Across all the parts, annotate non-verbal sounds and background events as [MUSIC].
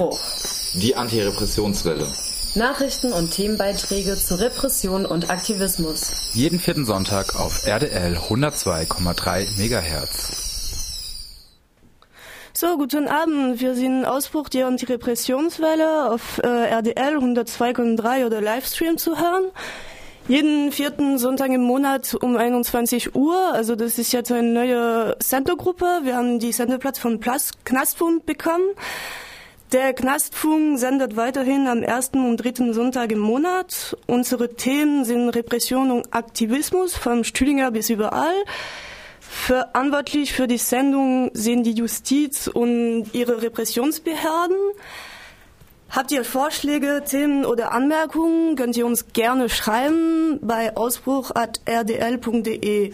Ausbruch. Die Antirepressionswelle. Nachrichten und Themenbeiträge zu Repression und Aktivismus. Jeden vierten Sonntag auf RDL 102,3 MHz. So, guten Abend. Wir sind Ausbruch der Antirepressionswelle auf äh, RDL 102,3 oder Livestream zu hören. Jeden vierten Sonntag im Monat um 21 Uhr. Also das ist jetzt eine neue Sendergruppe. Wir haben die Sendeplatz von Plus Knastpunkt bekommen. Der Knastfunk sendet weiterhin am ersten und dritten Sonntag im Monat. Unsere Themen sind Repression und Aktivismus vom Stühlinger bis überall. Verantwortlich für die Sendung sind die Justiz und ihre Repressionsbehörden. Habt ihr Vorschläge, Themen oder Anmerkungen, könnt ihr uns gerne schreiben bei ausbruch.rdl.de.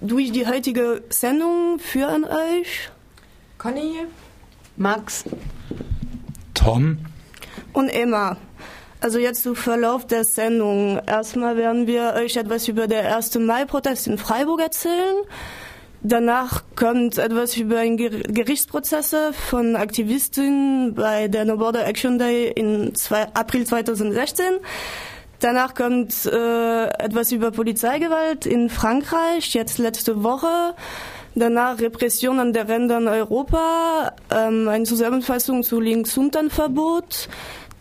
Durch die heutige Sendung führen euch Conny, Max, Tom und Emma. Also jetzt zu Verlauf der Sendung. Erstmal werden wir euch etwas über den 1. Mai-Protest in Freiburg erzählen. Danach kommt etwas über ein Gerichtsprozesse von Aktivistinnen bei der No Border Action Day zwei, April 2016. Danach kommt äh, etwas über Polizeigewalt in Frankreich, jetzt letzte Woche. Danach Repression an der Rändern Europa, ähm, eine Zusammenfassung zu Links-Unterverbot,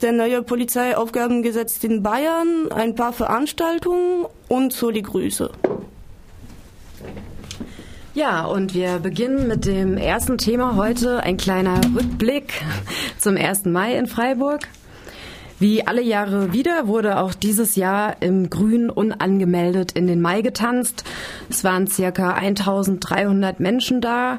der neue Polizeiaufgabengesetz in Bayern, ein paar Veranstaltungen und Soli-Grüße. Ja, und wir beginnen mit dem ersten Thema heute, ein kleiner Rückblick zum 1. Mai in Freiburg. Wie alle Jahre wieder wurde auch dieses Jahr im Grün unangemeldet in den Mai getanzt. Es waren circa 1300 Menschen da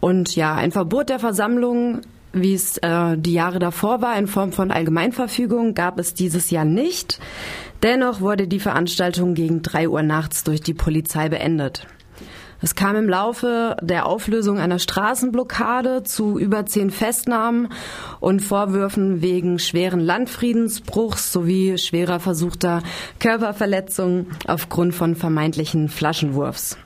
und ja, ein Verbot der Versammlung, wie es äh, die Jahre davor war, in Form von Allgemeinverfügung, gab es dieses Jahr nicht. Dennoch wurde die Veranstaltung gegen drei Uhr nachts durch die Polizei beendet. Es kam im Laufe der Auflösung einer Straßenblockade zu über zehn Festnahmen und Vorwürfen wegen schweren Landfriedensbruchs sowie schwerer versuchter Körperverletzung aufgrund von vermeintlichen Flaschenwurfs.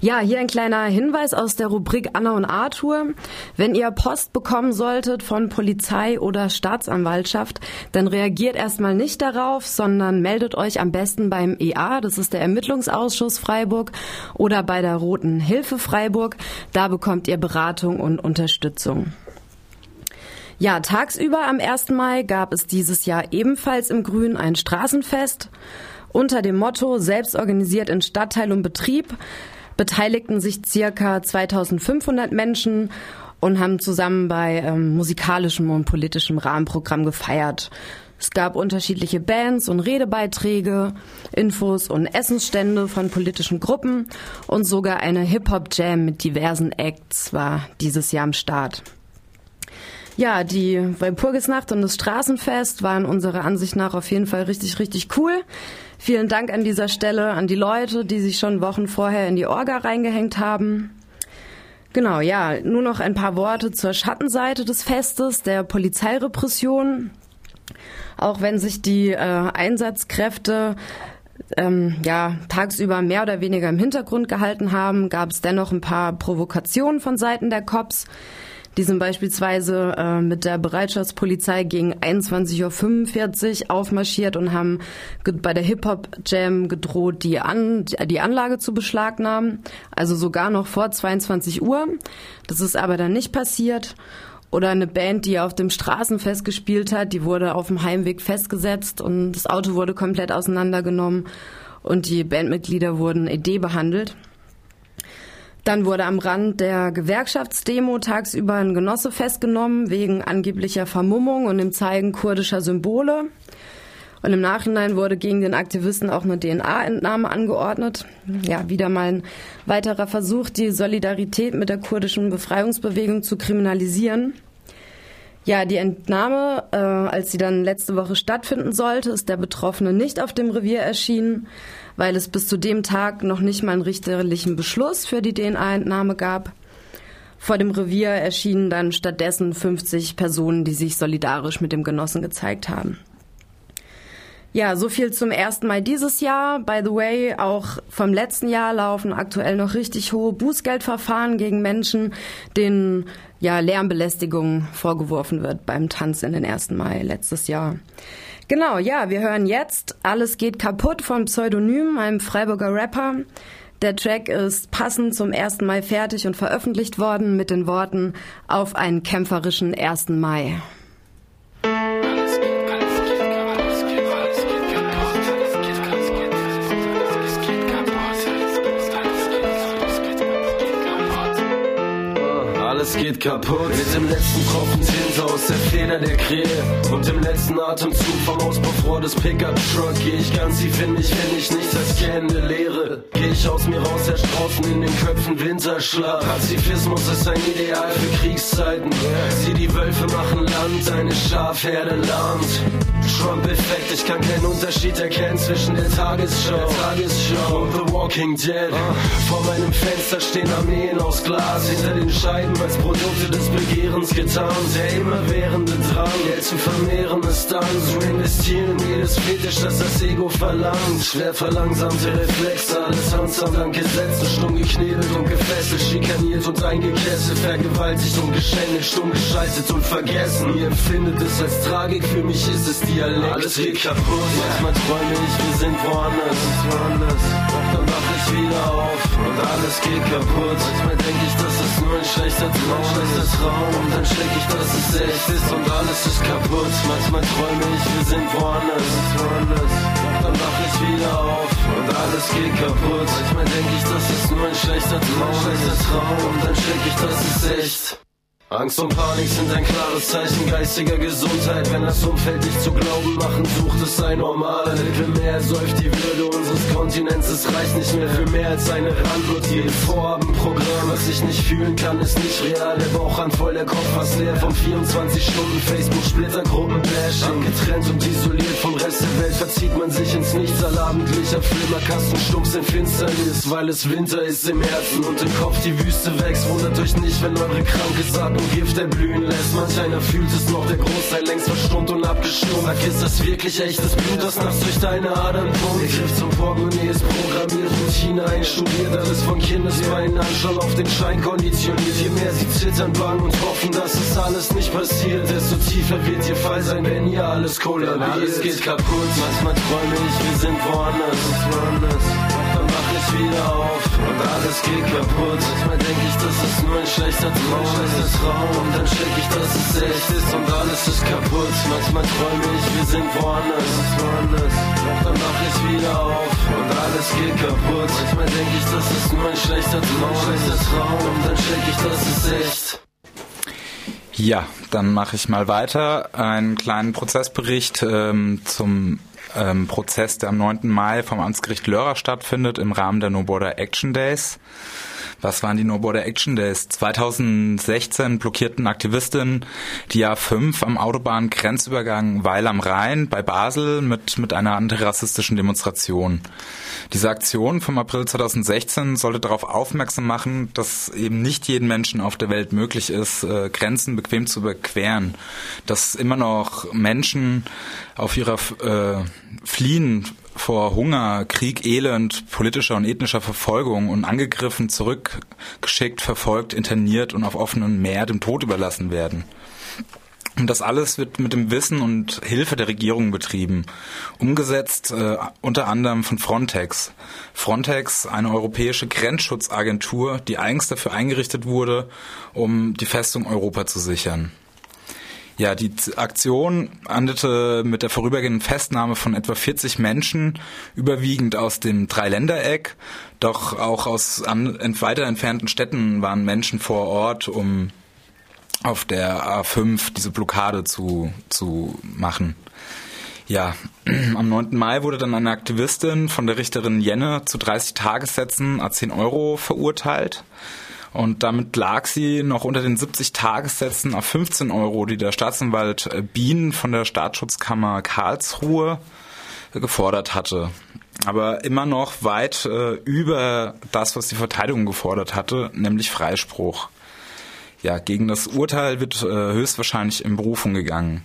Ja, hier ein kleiner Hinweis aus der Rubrik Anna und Arthur. Wenn ihr Post bekommen solltet von Polizei oder Staatsanwaltschaft, dann reagiert erstmal nicht darauf, sondern meldet euch am besten beim EA, das ist der Ermittlungsausschuss Freiburg, oder bei der Roten Hilfe Freiburg. Da bekommt ihr Beratung und Unterstützung. Ja, tagsüber am 1. Mai gab es dieses Jahr ebenfalls im Grün ein Straßenfest unter dem Motto Selbst organisiert in Stadtteil und Betrieb beteiligten sich circa 2500 Menschen und haben zusammen bei ähm, musikalischem und politischem Rahmenprogramm gefeiert. Es gab unterschiedliche Bands und Redebeiträge, Infos und Essensstände von politischen Gruppen und sogar eine Hip-Hop-Jam mit diversen Acts war dieses Jahr am Start. Ja, die Walpurgisnacht und das Straßenfest waren unserer Ansicht nach auf jeden Fall richtig, richtig cool. Vielen Dank an dieser Stelle an die Leute, die sich schon Wochen vorher in die Orga reingehängt haben. Genau, ja, nur noch ein paar Worte zur Schattenseite des Festes, der Polizeirepression. Auch wenn sich die äh, Einsatzkräfte ähm, ja, tagsüber mehr oder weniger im Hintergrund gehalten haben, gab es dennoch ein paar Provokationen von Seiten der Cops. Die sind beispielsweise äh, mit der Bereitschaftspolizei gegen 21.45 Uhr aufmarschiert und haben bei der Hip-Hop-Jam gedroht, die, An die Anlage zu beschlagnahmen. Also sogar noch vor 22 Uhr. Das ist aber dann nicht passiert. Oder eine Band, die auf dem Straßenfest gespielt hat, die wurde auf dem Heimweg festgesetzt und das Auto wurde komplett auseinandergenommen und die Bandmitglieder wurden ED behandelt. Dann wurde am Rand der Gewerkschaftsdemo tagsüber ein Genosse festgenommen wegen angeblicher Vermummung und dem Zeigen kurdischer Symbole. Und im Nachhinein wurde gegen den Aktivisten auch eine DNA-Entnahme angeordnet. Ja, wieder mal ein weiterer Versuch, die Solidarität mit der kurdischen Befreiungsbewegung zu kriminalisieren. Ja, die Entnahme, äh, als sie dann letzte Woche stattfinden sollte, ist der Betroffene nicht auf dem Revier erschienen weil es bis zu dem Tag noch nicht mal einen richterlichen Beschluss für die DNA-Entnahme gab. Vor dem Revier erschienen dann stattdessen 50 Personen, die sich solidarisch mit dem Genossen gezeigt haben. Ja, so viel zum ersten Mal dieses Jahr. By the way, auch vom letzten Jahr laufen aktuell noch richtig hohe Bußgeldverfahren gegen Menschen, denen ja Lärmbelästigung vorgeworfen wird beim Tanz in den ersten Mai letztes Jahr. Genau, ja, wir hören jetzt Alles geht kaputt von Pseudonym, einem Freiburger Rapper. Der Track ist passend zum 1. Mai fertig und veröffentlicht worden mit den Worten auf einen kämpferischen 1. Mai. alles geht kaputt. Mit dem letzten Tropfen Aus der Feder der Krähe und dem letzten Atemzug vom Auspuffrohr des Pickup-Truck geh ich ganz tief in mich, wenn ich nichts als gähnende Leere. Geh ich aus mir raus, herrscht draußen in den Köpfen Winterschlaf. Pazifismus ist ein Ideal für Kriegszeiten. Sieh die Wölfe machen Land, eine Schafherde lahmt. Trump-Effekt, ich kann keinen Unterschied erkennen zwischen der Tagesschau, der Tagesschau und The Walking Dead. Vor meinem Fenster stehen Armeen aus Glas, hinter den Scheiben als Produkte des Begehrens getarnt. Der immerwährende Drang, Geld zu vermehren ist dann zu investieren in jedes Fetisch, das das Ego verlangt. Schwer verlangsamte Reflexe, alles handsam dank Gesetzen, stumm geknebelt und gefesselt, schikaniert und eingekesselt, vergewaltigt und geschändelt, stumm geschaltet und vergessen. Ihr empfindet es als Tragik, für mich ist es Dialekt. Alles geht kaputt, manchmal träume ich, wir sind woanders, woanders. Doch dann ich wieder auf und alles geht kaputt. Manchmal denke ich, das ist nur ein schlechter Traum, schlechter Traum. Und dann check ich, dass es echt ist und alles ist kaputt. Manchmal träume ich, wir sind woanders, woanders. Dann wach ich wieder auf und alles geht kaputt. Manchmal denke ich, das ist nur ein schlechter Traum, schlechter Traum. Und dann check ich, dass es echt Angst und Panik sind ein klares Zeichen geistiger Gesundheit. Wenn das Umfeld dich zu glauben machen, sucht es ein normaler Mittelmeer. Säuft die Würde unseres Kontinents, es reicht nicht mehr für mehr als eine Randnotiz. Vorhabenprogramm, was ich nicht fühlen kann, ist nicht real. Der Bauchrand voll, der Kopf fast leer vom 24 Stunden Facebook-Splittergruppen Bashing. Getrennt und isoliert vom Rest der Welt verzieht man sich ins Nichts. Allabendlicher Flimmerkasten stumpf in Finsternis, weil es Winter ist im Herzen und im Kopf die Wüste wächst. Wundert euch nicht, wenn eure kranke und Gift erblühen lässt. Manch einer fühlt es noch, der Großteil längst verstummt und abgestummt. Sag, ist das wirklich echtes Blut, das nachts durch deine Adern pumpt? Der Griff zum Portemonnaie ist programmiert, Routine einstudiert, alles von Kindesbeinen an schon auf den Schein konditioniert. Je mehr sie zittern, bangen und hoffen, dass es alles nicht passiert, desto tiefer wird ihr Fall sein, wenn ihr alles kollabiert. Alles geht kaputt, manchmal träume ich, wir sind woanders, ich wieder auf und alles geht kaputt. Manchmal denke ich, das ist nur ein schlechter Traum, schlechter Traum. Und dann check ich, dass es echt ist und alles ist kaputt. Manchmal träume ich, wir sind woanders, woanders. Doch dann wach ich wieder auf und alles geht kaputt. Manchmal denke ich, das ist nur ein schlechter Traum, schlechter Traum. Und dann check ich, dass es echt ja, dann mache ich mal weiter. Einen kleinen Prozessbericht ähm, zum ähm, Prozess, der am 9. Mai vom Amtsgericht Lörrer stattfindet im Rahmen der No Border Action Days. Was waren die No Border Action Days? 2016 blockierten Aktivistinnen die A5 am Autobahngrenzübergang Weil am Rhein bei Basel mit, mit einer antirassistischen Demonstration. Diese Aktion vom April 2016 sollte darauf aufmerksam machen, dass eben nicht jedem Menschen auf der Welt möglich ist, äh, Grenzen bequem zu überqueren. Dass immer noch Menschen auf ihrer äh, Fliehen vor Hunger, Krieg, Elend, politischer und ethnischer Verfolgung und angegriffen, zurückgeschickt, verfolgt, interniert und auf offenem Meer dem Tod überlassen werden. Und das alles wird mit dem Wissen und Hilfe der Regierung betrieben. Umgesetzt äh, unter anderem von Frontex. Frontex, eine europäische Grenzschutzagentur, die eigens dafür eingerichtet wurde, um die Festung Europa zu sichern. Ja, die Aktion endete mit der vorübergehenden Festnahme von etwa 40 Menschen, überwiegend aus dem Dreiländereck, doch auch aus weiter entfernten Städten waren Menschen vor Ort, um auf der A5 diese Blockade zu, zu machen. Ja, am 9. Mai wurde dann eine Aktivistin von der Richterin Jenne zu 30 Tagessätzen a 10 Euro verurteilt. Und damit lag sie noch unter den 70 Tagessätzen auf 15 Euro, die der Staatsanwalt äh, Bien von der Staatsschutzkammer Karlsruhe gefordert hatte. Aber immer noch weit äh, über das, was die Verteidigung gefordert hatte, nämlich Freispruch. Ja, gegen das Urteil wird äh, höchstwahrscheinlich in Berufung gegangen.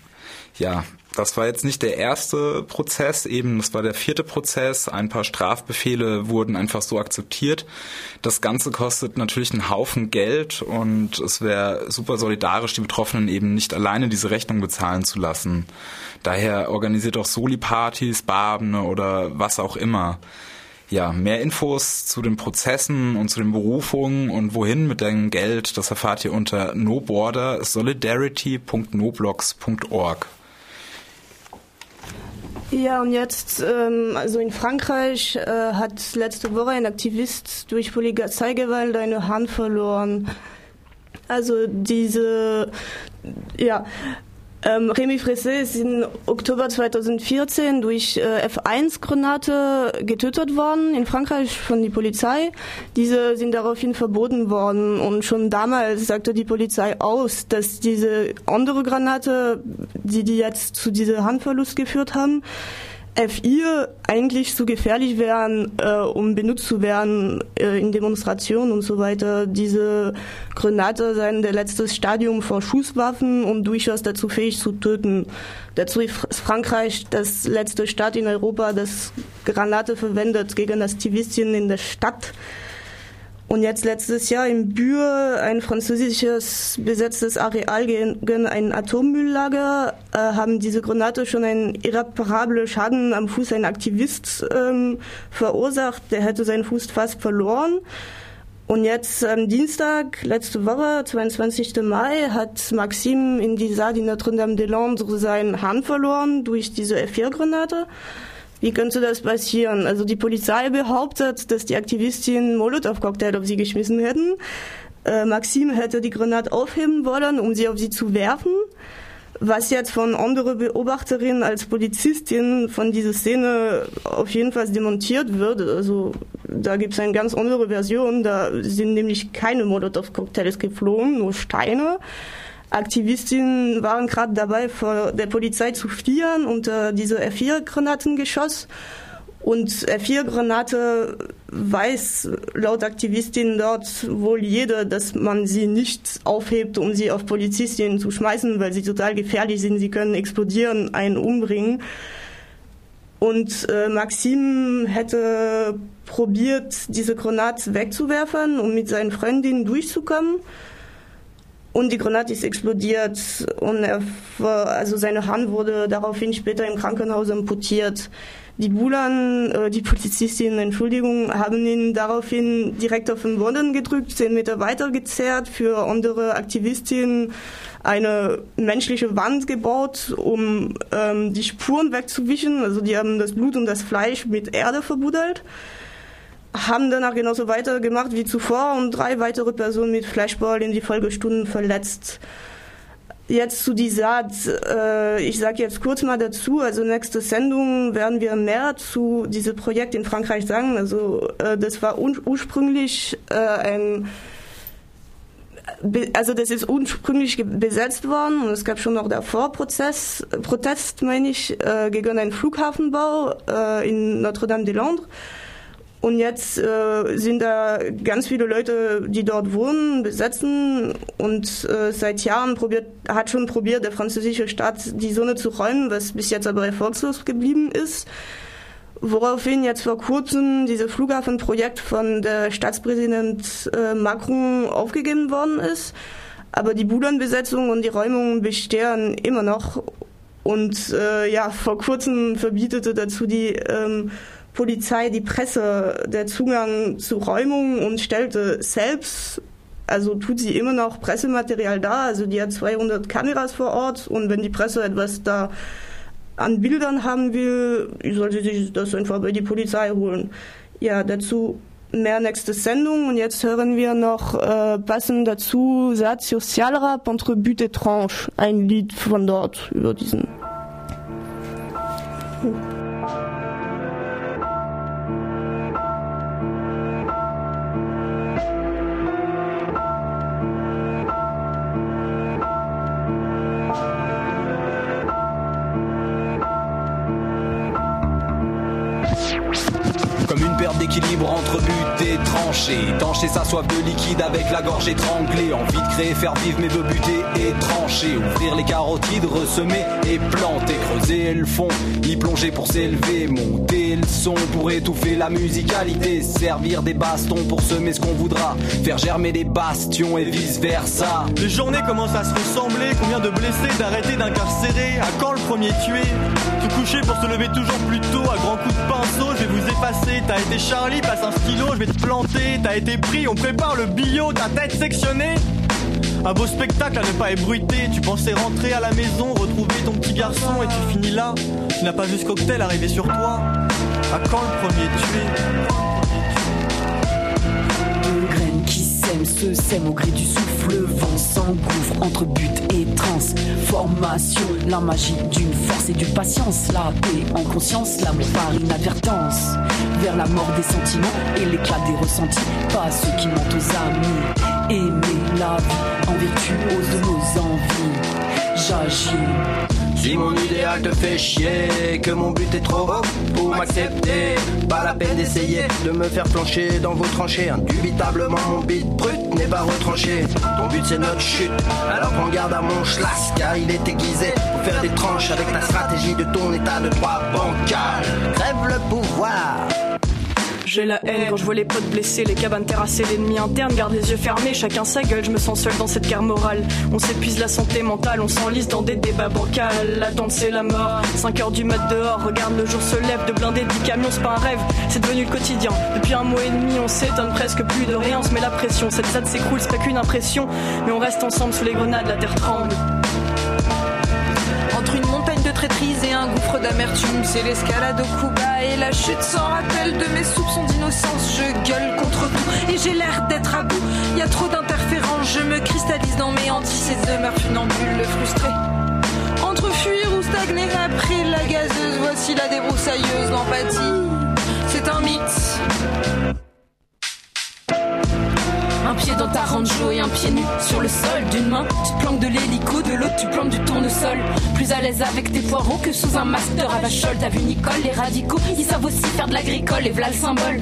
Ja, das war jetzt nicht der erste Prozess, eben das war der vierte Prozess. Ein paar Strafbefehle wurden einfach so akzeptiert. Das Ganze kostet natürlich einen Haufen Geld und es wäre super solidarisch, die Betroffenen eben nicht alleine diese Rechnung bezahlen zu lassen. Daher organisiert auch Soli-Partys, Babene oder was auch immer. Ja, mehr Infos zu den Prozessen und zu den Berufungen und wohin mit dem Geld, das erfahrt ihr unter noborder.solidarity.noblogs.org. Ja, und jetzt, ähm, also in Frankreich äh, hat letzte Woche ein Aktivist durch Polizeigewalt eine Hand verloren. Also diese, ja, ähm, Rémi Fressé ist im Oktober 2014 durch äh, F1-Granate getötet worden in Frankreich von der Polizei. Diese sind daraufhin verboten worden und schon damals sagte die Polizei aus, dass diese andere Granate, die die jetzt zu diesem Handverlust geführt haben, F4 eigentlich zu gefährlich wären, äh, um benutzt zu werden äh, in Demonstrationen und so weiter. Diese Grenade seien der letzte Stadium vor Schusswaffen und durchaus dazu fähig zu töten. Dazu ist Frankreich das letzte Staat in Europa, das Granate verwendet gegen Aktivisten in der Stadt. Und jetzt letztes Jahr im Bür ein französisches besetztes Areal gegen ein Atommülllager äh, haben diese Granate schon einen irreparablen Schaden am Fuß ein Aktivist ähm, verursacht. Der hätte seinen Fuß fast verloren. Und jetzt am Dienstag, letzte Woche, 22. Mai, hat Maxime in die Salle Notre-Dame-des-Landes seinen Hand verloren durch diese F4-Granate. Wie könnte das passieren? Also die Polizei behauptet, dass die Aktivistin Molotow-Cocktail auf sie geschmissen hätten. Äh, Maxim hätte die Granate aufheben wollen, um sie auf sie zu werfen. Was jetzt von anderen Beobachterinnen als Polizistin von dieser Szene auf jeden Fall demontiert wird. Also da gibt es eine ganz andere Version. Da sind nämlich keine Molotow-Cocktails geflogen, nur Steine. Aktivistinnen waren gerade dabei, vor der Polizei zu fliehen unter diese R4-Granatengeschoss. Und R4-Granate weiß laut Aktivistinnen dort wohl jeder, dass man sie nicht aufhebt, um sie auf Polizistinnen zu schmeißen, weil sie total gefährlich sind. Sie können explodieren, einen umbringen. Und äh, Maxim hätte probiert, diese Granate wegzuwerfen, um mit seinen Freundinnen durchzukommen. Und die Granate ist explodiert und er, also seine Hand wurde daraufhin später im Krankenhaus amputiert. Die Bulan, äh, die Polizistinnen, Entschuldigung, haben ihn daraufhin direkt auf den Boden gedrückt, zehn Meter weiter gezerrt, für andere Aktivistinnen eine menschliche Wand gebaut, um ähm, die Spuren wegzuwischen. Also die haben das Blut und das Fleisch mit Erde verbuddelt haben danach genauso weitergemacht wie zuvor und drei weitere Personen mit Flashball in die Folgestunden verletzt. Jetzt zu dieser, äh, ich sage jetzt kurz mal dazu, also nächste Sendung werden wir mehr zu diesem Projekt in Frankreich sagen. Also äh, das war ursprünglich äh, ein also das ist ursprünglich besetzt worden und es gab schon noch davor Prozess, Protest, meine ich, äh, gegen einen Flughafenbau äh, in Notre-Dame-des-Landes. Und jetzt äh, sind da ganz viele Leute, die dort wohnen, besetzen und äh, seit Jahren probiert, hat schon probiert, der französische Staat die Sonne zu räumen, was bis jetzt aber erfolgslos geblieben ist. Woraufhin jetzt vor kurzem dieses Flughafenprojekt von der Staatspräsident äh, Macron aufgegeben worden ist. Aber die Bulan-Besetzung und die Räumung bestehen immer noch. Und äh, ja, vor kurzem verbietete dazu die ähm, Polizei, die Presse, der Zugang zu Räumungen und stellte selbst, also tut sie immer noch Pressematerial da, also die hat 200 Kameras vor Ort und wenn die Presse etwas da an Bildern haben will, sollte sich das einfach bei die Polizei holen. Ja, dazu mehr nächste Sendung und jetzt hören wir noch äh, passend dazu Satz Sozialrap entre but et tranche, ein Lied von dort über diesen. Hm. Entre but et tranché. Tancher sa soif de liquide avec la gorge étranglée. Envie de créer, faire vivre mes veux buter et trancher. Ouvrir les carotides, ressemer et planter. Creuser le fond, y plonger pour s'élever. Monter le son pour étouffer la musicalité. Servir des bastons pour semer ce qu'on voudra. Faire germer des bastions et vice versa. Les journées commencent à se ressembler. Combien de blessés, d'arrêtés, d'incarcérés? À quand le premier tué? Se coucher pour se lever toujours plus tôt à grands coups Je vais vous effacer. T'as été Charlie, passe un stylo, je vais te planter. T'as été pris, on prépare le bio, ta tête sectionnée. Un beau spectacle à ne pas ébruiter. Tu pensais rentrer à la maison, retrouver ton petit garçon et tu finis là. Tu n'as pas vu ce cocktail arriver sur toi. À quand le premier tué se sèment au gré du souffle. Le vent s'engouffre entre but et transformation. La magie d'une force et d'une patience. La paix en conscience, l'amour par inadvertance. Vers la mort des sentiments et l'éclat des ressentis. Pas ceux qui mentent aux amis. Aimer la vie en virtuose de nos envies. J'agis. Si mon idéal te fait chier, que mon but est trop haut pour m'accepter, pas la peine d'essayer de me faire plancher dans vos tranchées. Indubitablement, mon beat brut n'est pas retranché. Ton but c'est notre chute, alors prends garde à mon schlass, car il est aiguisé pour faire des tranches avec la stratégie de ton état de droit bancal. Crève le pouvoir. J'ai la haine quand je vois les potes blessés, les cabanes terrassées, l'ennemi interne garde les yeux fermés, chacun sa gueule, je me sens seul dans cette guerre morale. On s'épuise la santé mentale, on s'enlise dans des débats bancals. L'attente c'est la mort, 5 heures du mat dehors, regarde le jour se lève, de blindés, 10 camions, c'est pas un rêve, c'est devenu le quotidien. Depuis un mois et demi, on s'étonne presque plus de rien, on se met la pression, cette ZAD s'écroule, c'est pas qu'une impression, mais on reste ensemble sous les grenades, la terre tremble. Et un gouffre d'amertume, c'est l'escalade au Cuba et la chute sans rappel de mes soupçons d'innocence. Je gueule contre tout et j'ai l'air d'être à bout. Y a trop d'interférences, je me cristallise dans mes hantis et demeure funambule, le frustré. Entre fuir ou stagner après la gazeuse, voici la débroussailleuse, l'empathie. Un pied dans ta rancho et un pied nu sur le sol. D'une main, tu planques de l'hélico, de l'autre, tu plantes du tournesol. Plus à l'aise avec tes poireaux que sous un master à Vachol. T'as vu Nicole, les radicaux, ils savent aussi faire de l'agricole et v'là le symbole.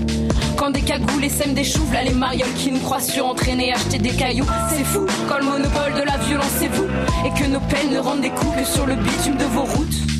Quand des cagoules sèment des choux, v'là les marioles qui nous croient surentraînés, acheter des cailloux. C'est fou, quand le monopole de la violence c'est vous. Et que nos peines ne rendent des coups que sur le bitume de vos routes.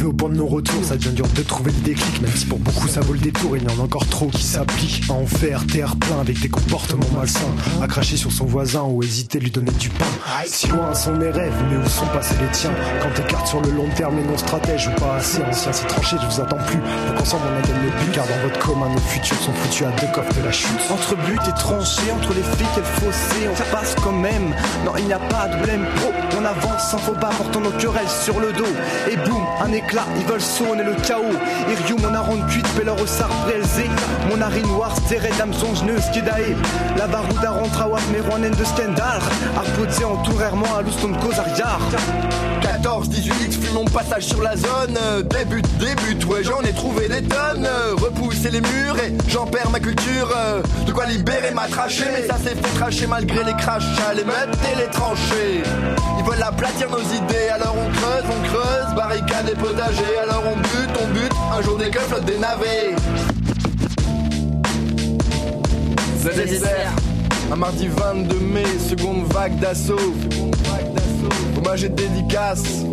Arrivé au point de non-retour, ça devient dur de trouver le déclic, même si pour beaucoup ça vaut le détour, il y en a encore trop qui s'appliquent à en faire terre plein avec des comportements malsains, à cracher sur son voisin ou hésiter de lui donner du pain. Si loin sont mes rêves, mais où sont passés les tiens? Quand t'écartes sur le long terme les non stratèges ou pas assez anciens, c'est tranché, je vous attends plus. Faut qu'ensemble on atteigne le but, car dans votre commun, nos futurs sont foutus à deux coffres de la chute. Entre but et tranché, entre les flics et le fossé, on passe quand même. Non, il n'y a pas de blême pro. On avance sans faux pas, portant nos querelles sur le dos. Et boum, un éclat, ils veulent sonner le chaos. Iriou, mon aron cuite, Bellor au sar brelzé. Mon ari noir, stéret, dame songeneuse, Kedae. La barouda rentre à Waf, Merouanen de Stendal. Arpodze en tourèrement à Louston Kozariar. 14, 18 X, fume mon passage sur la zone. Débute, débute, ouais, j'en ai trouvé des tonnes. Repousser les murs et j'en perds ma culture. De quoi libérer ma trachée. Mais ça s'est fait tracher malgré les crachats, les meutes et les tranchées. Ils veulent aplatir nos idées, alors on creuse, on creuse, barricade et Alors on bute, on bute, un jour des keufs flottent des navets. ZSR, un mardi 22 mai, seconde vague d'assaut. Hommage et dédicace.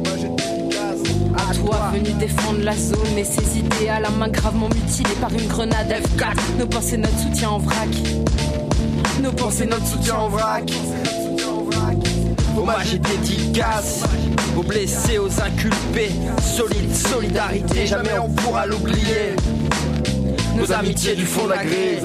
À toi, venu défendre la zone et ses idées à la main gravement mutilées par une grenade F4. Nos pensées, notre soutien en vrac. Nos pensées, notre soutien en vrac. Hommage et dédicace Aux blessés, aux inculpés, solide solidarité, jamais on pourra l'oublier. Nos amitiés du fond de la grille.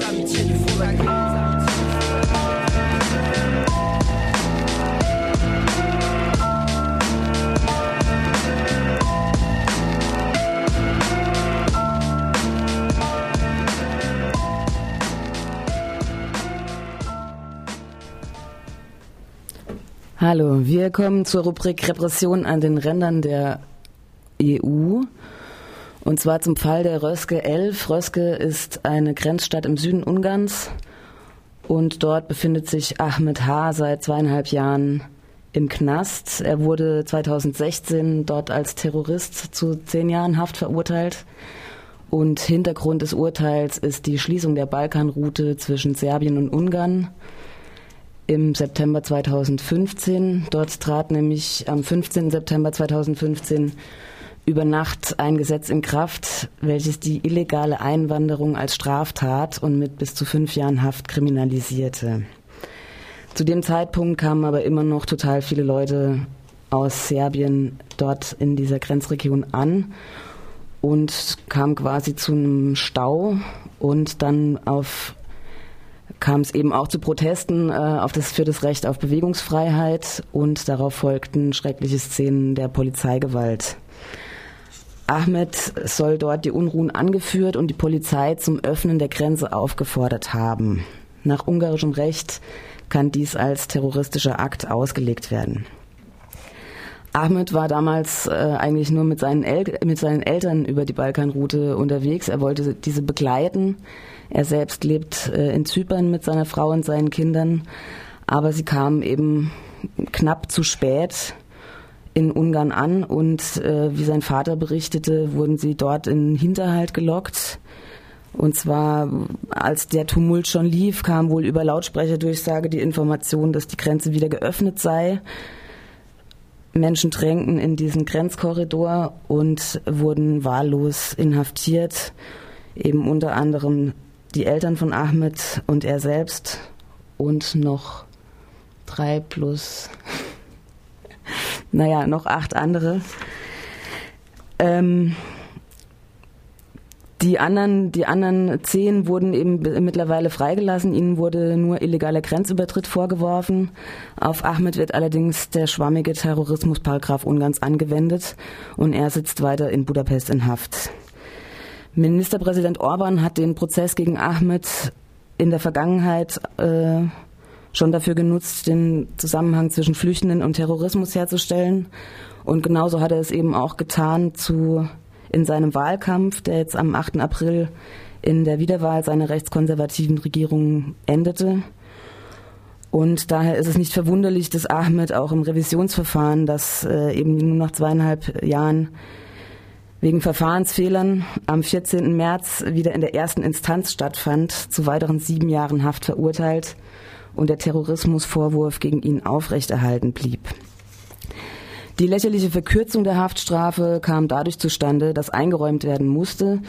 Hallo, wir kommen zur Rubrik Repression an den Rändern der EU. Und zwar zum Fall der Röske 11. Röske ist eine Grenzstadt im Süden Ungarns und dort befindet sich Ahmed H. seit zweieinhalb Jahren im Knast. Er wurde 2016 dort als Terrorist zu zehn Jahren Haft verurteilt. Und Hintergrund des Urteils ist die Schließung der Balkanroute zwischen Serbien und Ungarn im September 2015. Dort trat nämlich am 15. September 2015 über Nacht ein Gesetz in Kraft, welches die illegale Einwanderung als Straftat und mit bis zu fünf Jahren Haft kriminalisierte. Zu dem Zeitpunkt kamen aber immer noch total viele Leute aus Serbien dort in dieser Grenzregion an und kam quasi zu einem Stau und dann auf kam es eben auch zu Protesten äh, auf das, für das Recht auf Bewegungsfreiheit und darauf folgten schreckliche Szenen der Polizeigewalt. Ahmed soll dort die Unruhen angeführt und die Polizei zum Öffnen der Grenze aufgefordert haben. Nach ungarischem Recht kann dies als terroristischer Akt ausgelegt werden. Ahmed war damals äh, eigentlich nur mit seinen, El mit seinen Eltern über die Balkanroute unterwegs. Er wollte diese begleiten. Er selbst lebt äh, in Zypern mit seiner Frau und seinen Kindern. Aber sie kamen eben knapp zu spät in Ungarn an und äh, wie sein Vater berichtete, wurden sie dort in Hinterhalt gelockt. Und zwar, als der Tumult schon lief, kam wohl über Lautsprecherdurchsage die Information, dass die Grenze wieder geöffnet sei. Menschen drängten in diesen Grenzkorridor und wurden wahllos inhaftiert. Eben unter anderem die Eltern von Ahmed und er selbst und noch drei plus, [LAUGHS] naja, noch acht andere. Ähm, die anderen, die anderen zehn wurden eben mittlerweile freigelassen. Ihnen wurde nur illegaler Grenzübertritt vorgeworfen. Auf Ahmed wird allerdings der schwammige Terrorismusparagraf Ungarns angewendet und er sitzt weiter in Budapest in Haft. Ministerpräsident Orban hat den Prozess gegen Ahmed in der Vergangenheit äh, schon dafür genutzt, den Zusammenhang zwischen Flüchtenden und Terrorismus herzustellen. Und genauso hat er es eben auch getan zu in seinem Wahlkampf, der jetzt am 8. April in der Wiederwahl seiner rechtskonservativen Regierung endete. Und daher ist es nicht verwunderlich, dass Ahmed auch im Revisionsverfahren, das äh, eben nur nach zweieinhalb Jahren wegen Verfahrensfehlern am 14. März wieder in der ersten Instanz stattfand, zu weiteren sieben Jahren Haft verurteilt und der Terrorismusvorwurf gegen ihn aufrechterhalten blieb. Die lächerliche Verkürzung der Haftstrafe kam dadurch zustande, dass eingeräumt werden musste,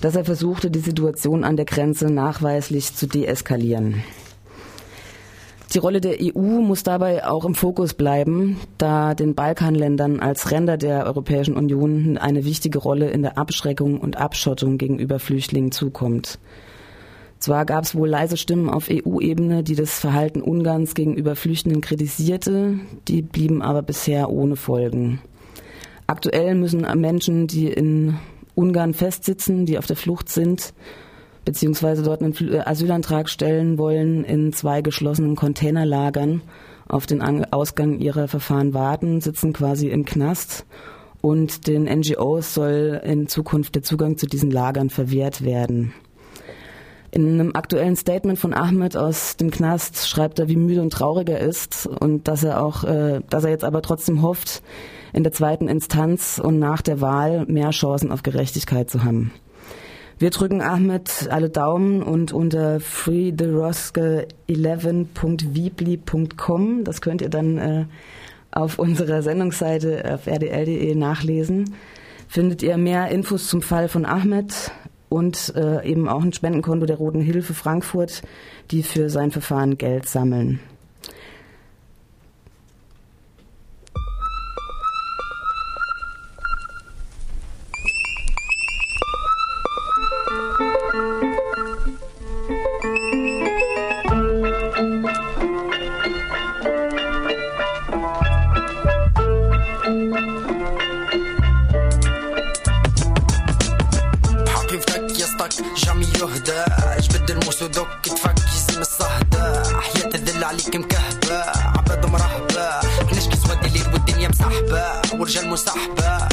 dass er versuchte, die Situation an der Grenze nachweislich zu deeskalieren. Die Rolle der EU muss dabei auch im Fokus bleiben, da den Balkanländern als Ränder der Europäischen Union eine wichtige Rolle in der Abschreckung und Abschottung gegenüber Flüchtlingen zukommt. Zwar gab es wohl leise Stimmen auf EU-Ebene, die das Verhalten Ungarns gegenüber Flüchtenden kritisierte, die blieben aber bisher ohne Folgen. Aktuell müssen Menschen, die in Ungarn festsitzen, die auf der Flucht sind, beziehungsweise dort einen äh, Asylantrag stellen wollen, in zwei geschlossenen Containerlagern auf den Ausgang ihrer Verfahren warten, sitzen quasi im Knast und den NGOs soll in Zukunft der Zugang zu diesen Lagern verwehrt werden. In einem aktuellen Statement von Ahmed aus dem Knast schreibt er, wie müde und traurig er ist und dass er auch, äh, dass er jetzt aber trotzdem hofft, in der zweiten Instanz und nach der Wahl mehr Chancen auf Gerechtigkeit zu haben. Wir drücken Ahmed alle Daumen und unter freetheroske11.weebly.com, das könnt ihr dann äh, auf unserer Sendungsseite auf rdl.de nachlesen, findet ihr mehr Infos zum Fall von Ahmed, und äh, eben auch ein Spendenkonto der Roten Hilfe Frankfurt, die für sein Verfahren Geld sammeln. وصلوا دوك تفكي زي من الصهدة حياة الذل عليك مكهبة عباد مرهبة حناش كي سوادي صحبة ورجال مصاحبة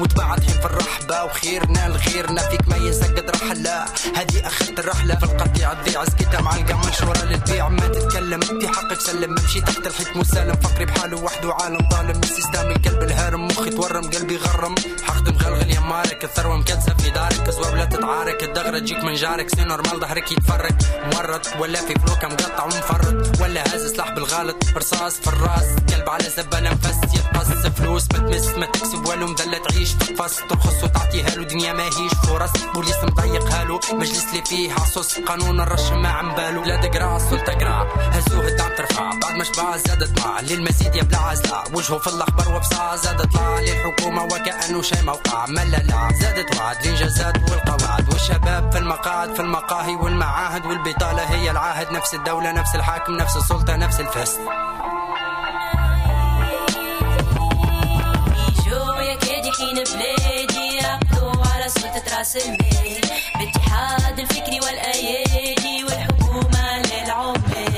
وتبعت في الرحبة وخيرنا لغيرنا فيك ما يسقد رحلة هذه اخرة الرحلة في القطيع تضيع سكتها معلقة منشورة للبيع. ما تتكلم في حقك سلم امشي تحت الحيط مسالم فقري بحاله وحده عالم ظالم. السيستم القلب الهارم مخي تورم قلبي غرم. حقد مغلغل يا مارك الثروة مكنسة في دارك. زوار لا تتعارك. الدغرة تجيك من جارك. سي نورمال ظهرك يتفرك. مورط ولا في فلوكة مقطع ومفرط. ولا هاز سلاح بالغلط. رصاص في الراس قلب على زبالة نفس يتقص فلوس ما تمس ما تكسب ولو مذلة تعيش تقفص ترخص وتعطيها له دنيا ما هيش فرص. بوليس مضيق هالو مجلس اللي فيه عصوص. قانون الرش ما عم بالو. لا تقرأ السلطة قرا هزوه الدعم ترفع. بعد ما شبع زاد طمع للمزيد يبلع عزلة. وجهه في الأخبار وبصاع زاد طلع. للحكومة وكأنه شي موقع. مللا زادت وعد. الانجازات والقواعد. والشباب في المقاعد في المقاهي والمعاهد والبطالة هي العاهد. نفس الدولة نفس الحاكم نفس السلطة نفس الفسد. حين بلادي يقضوا على سلطة راس المال باتحاد الفكري والأيادي والحكومة للعمال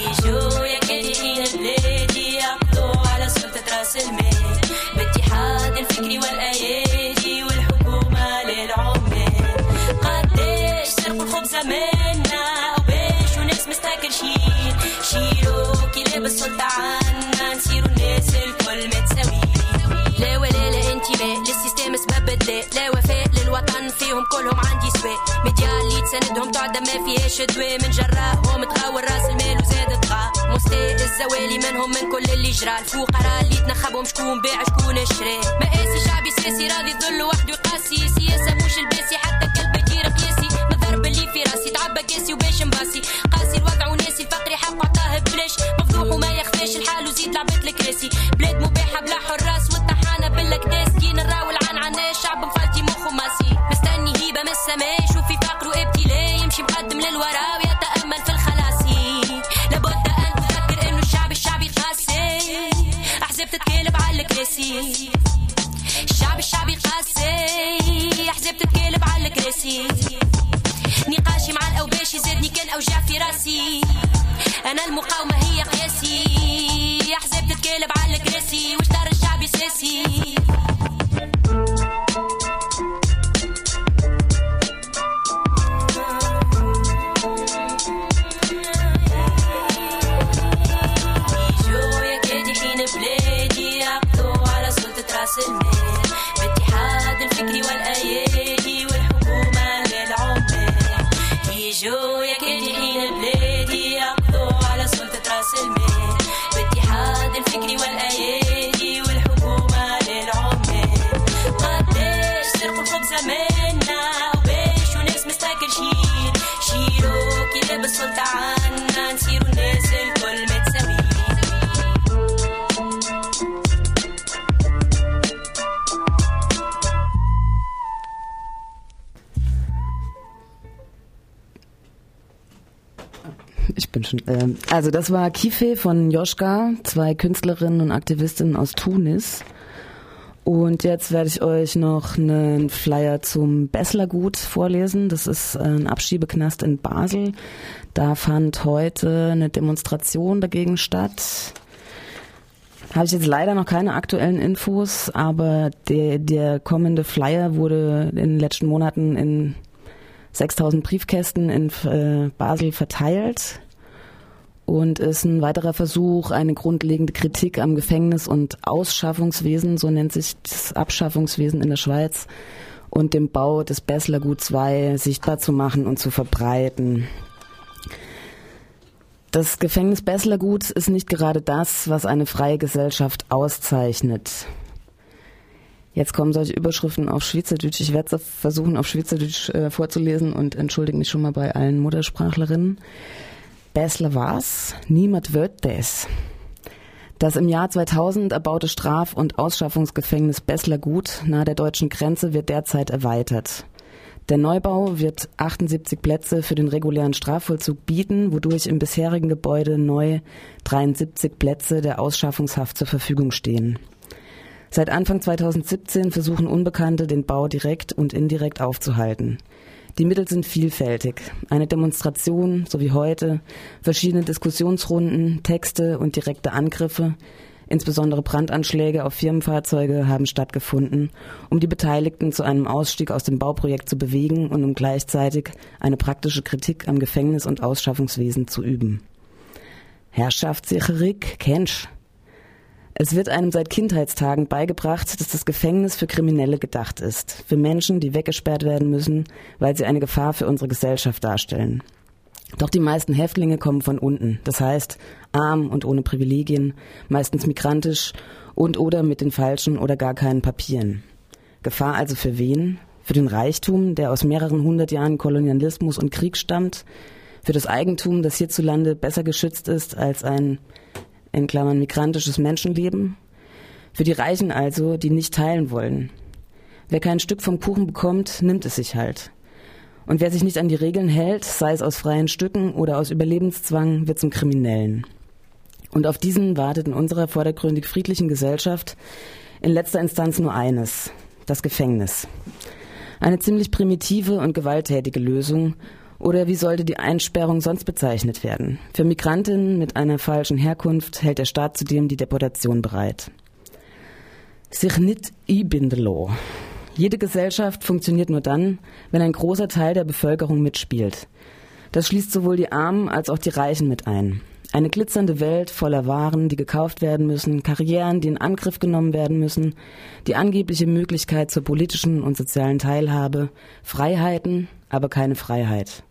يجوا يا كادي حين بلادي يقضوا على سلطة راس المال باتحاد الفكري والأيادي والحكومة للعمال قديش سرقوا الخبز منا وباش وناس مستاكلشين شيلوا كلاب السلطة فيهم كلهم عندي سواء ميديا اللي تساندهم تعدى ما فيهاش دواء من جراهم تغاور راس المال وزاد طغى مستاء الزوالي منهم من كل اللي جرى. الفقراء اللي تنخبهم شكون باع شكون شرى مقاسي شعبي سياسي راضي ظل وحده يقاسي also das war Kife von Joschka, zwei Künstlerinnen und Aktivistinnen aus Tunis. Und jetzt werde ich euch noch einen Flyer zum Besslergut vorlesen. Das ist ein Abschiebeknast in Basel. Da fand heute eine Demonstration dagegen statt. Habe ich jetzt leider noch keine aktuellen Infos, aber der, der kommende Flyer wurde in den letzten Monaten in 6000 Briefkästen in äh, Basel verteilt und ist ein weiterer Versuch, eine grundlegende Kritik am Gefängnis- und Ausschaffungswesen, so nennt sich das Abschaffungswesen in der Schweiz, und dem Bau des Bessler Gut 2 sichtbar zu machen und zu verbreiten. Das Gefängnis Bessler Gut ist nicht gerade das, was eine freie Gesellschaft auszeichnet. Jetzt kommen solche Überschriften auf Schweizerdeutsch. Ich werde versuchen, auf Schweizerdeutsch äh, vorzulesen und entschuldige mich schon mal bei allen Muttersprachlerinnen. Bessler was? Niemand wird das. Das im Jahr 2000 erbaute Straf- und Ausschaffungsgefängnis Bessler Gut nahe der deutschen Grenze wird derzeit erweitert. Der Neubau wird 78 Plätze für den regulären Strafvollzug bieten, wodurch im bisherigen Gebäude neu 73 Plätze der Ausschaffungshaft zur Verfügung stehen. Seit Anfang 2017 versuchen Unbekannte, den Bau direkt und indirekt aufzuhalten. Die Mittel sind vielfältig. Eine Demonstration, so wie heute, verschiedene Diskussionsrunden, Texte und direkte Angriffe, Insbesondere Brandanschläge auf Firmenfahrzeuge haben stattgefunden, um die Beteiligten zu einem Ausstieg aus dem Bauprojekt zu bewegen und um gleichzeitig eine praktische Kritik am Gefängnis- und Ausschaffungswesen zu üben. Herrschaftssicherig, kennst es wird einem seit Kindheitstagen beigebracht, dass das Gefängnis für Kriminelle gedacht ist, für Menschen, die weggesperrt werden müssen, weil sie eine Gefahr für unsere Gesellschaft darstellen. Doch die meisten Häftlinge kommen von unten, das heißt arm und ohne Privilegien, meistens migrantisch und oder mit den falschen oder gar keinen Papieren. Gefahr also für wen? Für den Reichtum, der aus mehreren hundert Jahren Kolonialismus und Krieg stammt, für das Eigentum, das hierzulande besser geschützt ist als ein in Klammern migrantisches Menschenleben. Für die Reichen also, die nicht teilen wollen. Wer kein Stück vom Kuchen bekommt, nimmt es sich halt. Und wer sich nicht an die Regeln hält, sei es aus freien Stücken oder aus Überlebenszwang, wird zum Kriminellen. Und auf diesen wartet in unserer vordergründig friedlichen Gesellschaft in letzter Instanz nur eines, das Gefängnis. Eine ziemlich primitive und gewalttätige Lösung, oder wie sollte die Einsperrung sonst bezeichnet werden? Für Migrantinnen mit einer falschen Herkunft hält der Staat zudem die Deportation bereit. Sich nicht ibindelo. Jede Gesellschaft funktioniert nur dann, wenn ein großer Teil der Bevölkerung mitspielt. Das schließt sowohl die Armen als auch die Reichen mit ein. Eine glitzernde Welt voller Waren, die gekauft werden müssen, Karrieren, die in Angriff genommen werden müssen, die angebliche Möglichkeit zur politischen und sozialen Teilhabe, Freiheiten, aber keine Freiheit.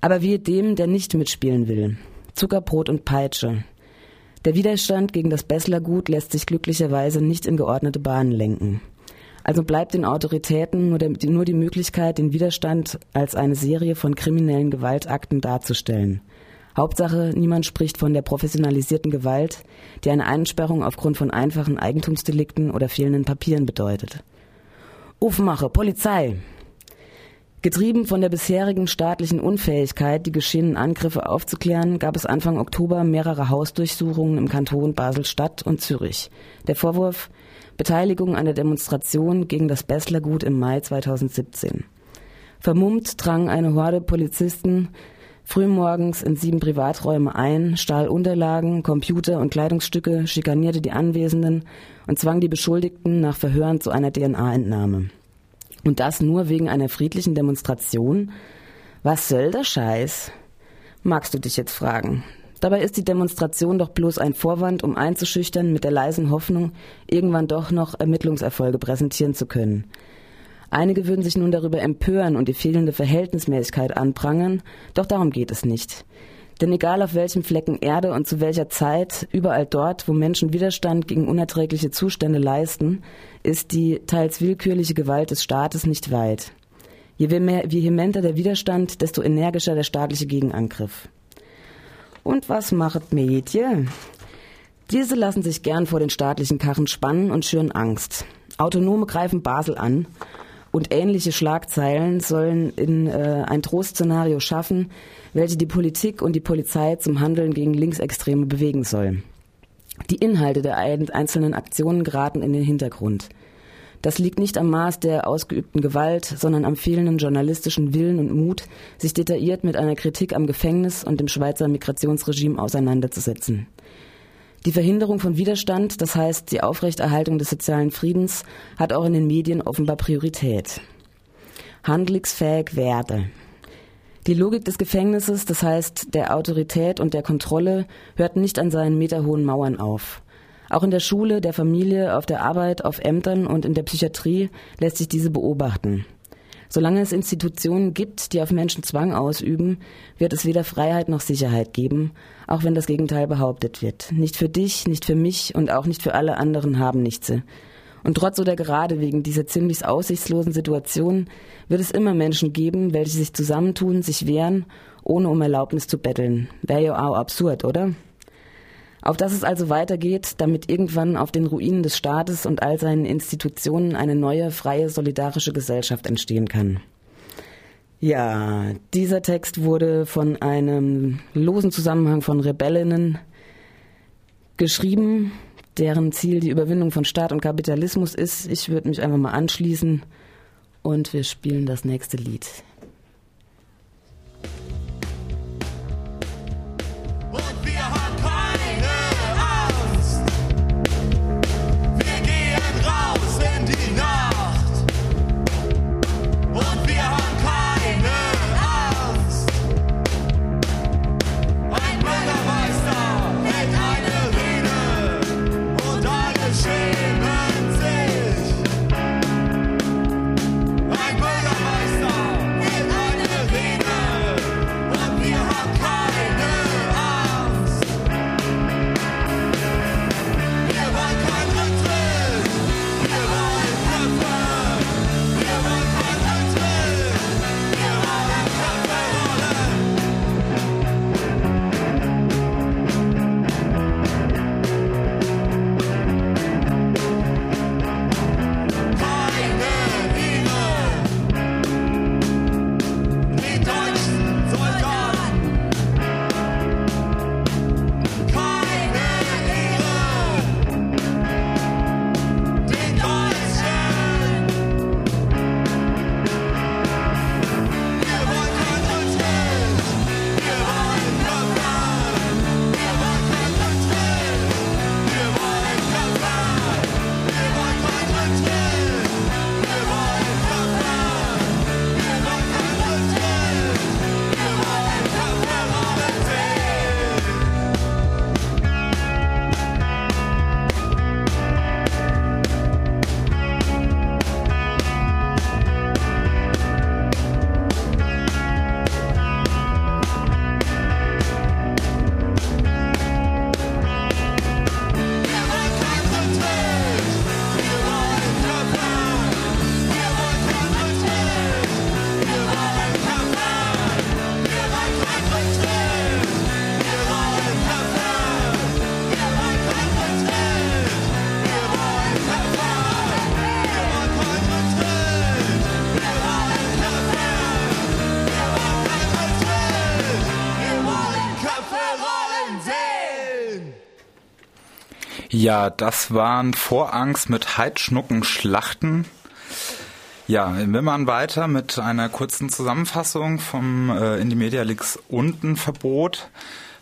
Aber wie dem, der nicht mitspielen will. Zuckerbrot und Peitsche. Der Widerstand gegen das Besslergut lässt sich glücklicherweise nicht in geordnete Bahnen lenken. Also bleibt den Autoritäten nur, der, nur die Möglichkeit, den Widerstand als eine Serie von kriminellen Gewaltakten darzustellen. Hauptsache, niemand spricht von der professionalisierten Gewalt, die eine Einsperrung aufgrund von einfachen Eigentumsdelikten oder fehlenden Papieren bedeutet. Aufmache, Polizei! Getrieben von der bisherigen staatlichen Unfähigkeit, die geschehenen Angriffe aufzuklären, gab es Anfang Oktober mehrere Hausdurchsuchungen im Kanton Basel-Stadt und Zürich. Der Vorwurf Beteiligung an der Demonstration gegen das Besslergut im Mai 2017. Vermummt drang eine Horde Polizisten frühmorgens in sieben Privaträume ein, stahl Unterlagen, Computer und Kleidungsstücke, schikanierte die Anwesenden und zwang die Beschuldigten nach Verhören zu einer DNA-Entnahme. Und das nur wegen einer friedlichen Demonstration? Was soll der Scheiß? Magst du dich jetzt fragen. Dabei ist die Demonstration doch bloß ein Vorwand, um einzuschüchtern mit der leisen Hoffnung, irgendwann doch noch Ermittlungserfolge präsentieren zu können. Einige würden sich nun darüber empören und die fehlende Verhältnismäßigkeit anprangern, doch darum geht es nicht. Denn egal auf welchem Flecken Erde und zu welcher Zeit, überall dort, wo Menschen Widerstand gegen unerträgliche Zustände leisten, ist die teils willkürliche Gewalt des Staates nicht weit. Je vehementer der Widerstand, desto energischer der staatliche Gegenangriff. Und was macht Medien? Diese lassen sich gern vor den staatlichen Karren spannen und schüren Angst. Autonome greifen Basel an und ähnliche Schlagzeilen sollen in äh, ein Trostszenario schaffen, welche die Politik und die Polizei zum Handeln gegen Linksextreme bewegen soll. Die Inhalte der einzelnen Aktionen geraten in den Hintergrund. Das liegt nicht am Maß der ausgeübten Gewalt, sondern am fehlenden journalistischen Willen und Mut, sich detailliert mit einer Kritik am Gefängnis und dem Schweizer Migrationsregime auseinanderzusetzen. Die Verhinderung von Widerstand, das heißt die Aufrechterhaltung des sozialen Friedens, hat auch in den Medien offenbar Priorität. Handlungsfähig werde. Die Logik des Gefängnisses, das heißt der Autorität und der Kontrolle, hört nicht an seinen meterhohen Mauern auf. Auch in der Schule, der Familie, auf der Arbeit, auf Ämtern und in der Psychiatrie lässt sich diese beobachten. Solange es Institutionen gibt, die auf Menschen Zwang ausüben, wird es weder Freiheit noch Sicherheit geben, auch wenn das Gegenteil behauptet wird. Nicht für dich, nicht für mich und auch nicht für alle anderen haben nichts. Und trotz oder gerade wegen dieser ziemlich aussichtslosen Situation wird es immer Menschen geben, welche sich zusammentun, sich wehren, ohne um Erlaubnis zu betteln. Wäre ja auch absurd, oder? Auf dass es also weitergeht, damit irgendwann auf den Ruinen des Staates und all seinen Institutionen eine neue, freie, solidarische Gesellschaft entstehen kann. Ja, dieser Text wurde von einem losen Zusammenhang von Rebellinnen geschrieben, deren Ziel die Überwindung von Staat und Kapitalismus ist. Ich würde mich einfach mal anschließen und wir spielen das nächste Lied. Ja, das waren Vorangst mit Heidschnucken Schlachten. Ja, wir machen weiter mit einer kurzen Zusammenfassung vom äh, Indie Media Leaks unten Verbot.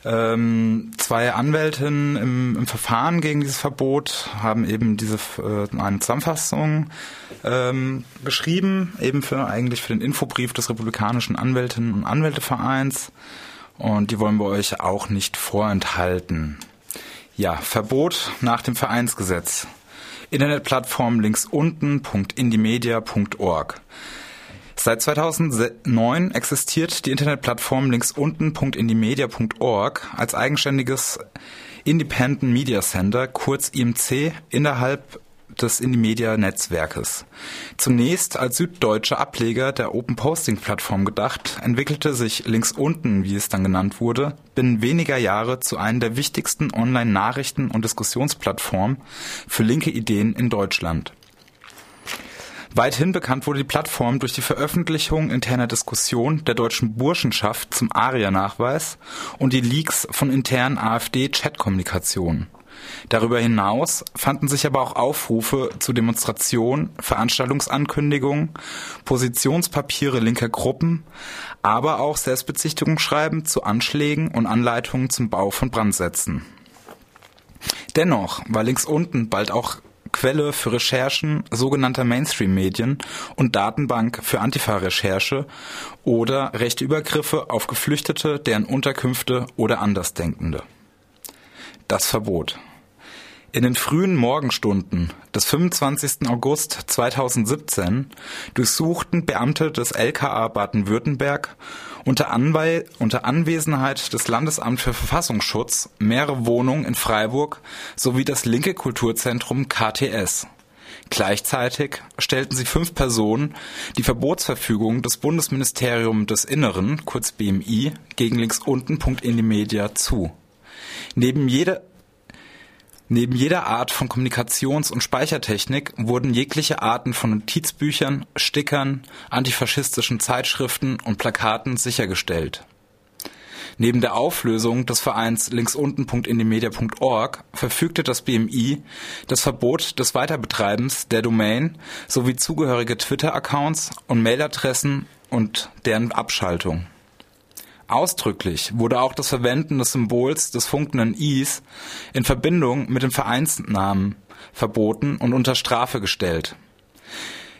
Ähm, zwei Anwältinnen im, im, Verfahren gegen dieses Verbot haben eben diese äh, eine Zusammenfassung ähm, geschrieben, eben für eigentlich für den Infobrief des Republikanischen Anwältinnen und Anwältevereins. Und die wollen wir euch auch nicht vorenthalten. Ja, Verbot nach dem Vereinsgesetz. Internetplattform links unten.indiemedia.org. Seit 2009 existiert die Internetplattform linksunten.indiemedia.org als eigenständiges Independent Media Center, kurz IMC, innerhalb des Indie-Media-Netzwerkes. Zunächst als süddeutscher Ableger der Open-Posting-Plattform gedacht, entwickelte sich links unten, wie es dann genannt wurde, binnen weniger Jahre zu einer der wichtigsten Online-Nachrichten- und Diskussionsplattformen für linke Ideen in Deutschland. Weithin bekannt wurde die Plattform durch die Veröffentlichung interner Diskussionen der deutschen Burschenschaft zum ARIA-Nachweis und die Leaks von internen AfD-Chatkommunikationen. Darüber hinaus fanden sich aber auch Aufrufe zu Demonstrationen, Veranstaltungsankündigungen, Positionspapiere linker Gruppen, aber auch Selbstbezichtigungsschreiben zu Anschlägen und Anleitungen zum Bau von Brandsätzen. Dennoch war links unten bald auch Quelle für Recherchen sogenannter Mainstream-Medien und Datenbank für Antifa-Recherche oder rechte Übergriffe auf Geflüchtete, deren Unterkünfte oder Andersdenkende. Das Verbot. In den frühen Morgenstunden des 25. August 2017 durchsuchten Beamte des LKA Baden-Württemberg unter, unter, Anwesenheit des Landesamts für Verfassungsschutz mehrere Wohnungen in Freiburg sowie das linke Kulturzentrum KTS. Gleichzeitig stellten sie fünf Personen die Verbotsverfügung des Bundesministeriums des Inneren, kurz BMI, gegen links unten.indimedia zu. Neben jeder Neben jeder Art von Kommunikations- und Speichertechnik wurden jegliche Arten von Notizbüchern, Stickern, antifaschistischen Zeitschriften und Plakaten sichergestellt. Neben der Auflösung des Vereins linksunten.indimedia.org verfügte das BMI das Verbot des Weiterbetreibens der Domain sowie zugehörige Twitter-Accounts und Mailadressen und deren Abschaltung. Ausdrücklich wurde auch das Verwenden des Symbols des funkenden Is in Verbindung mit dem Vereinsnamen verboten und unter Strafe gestellt.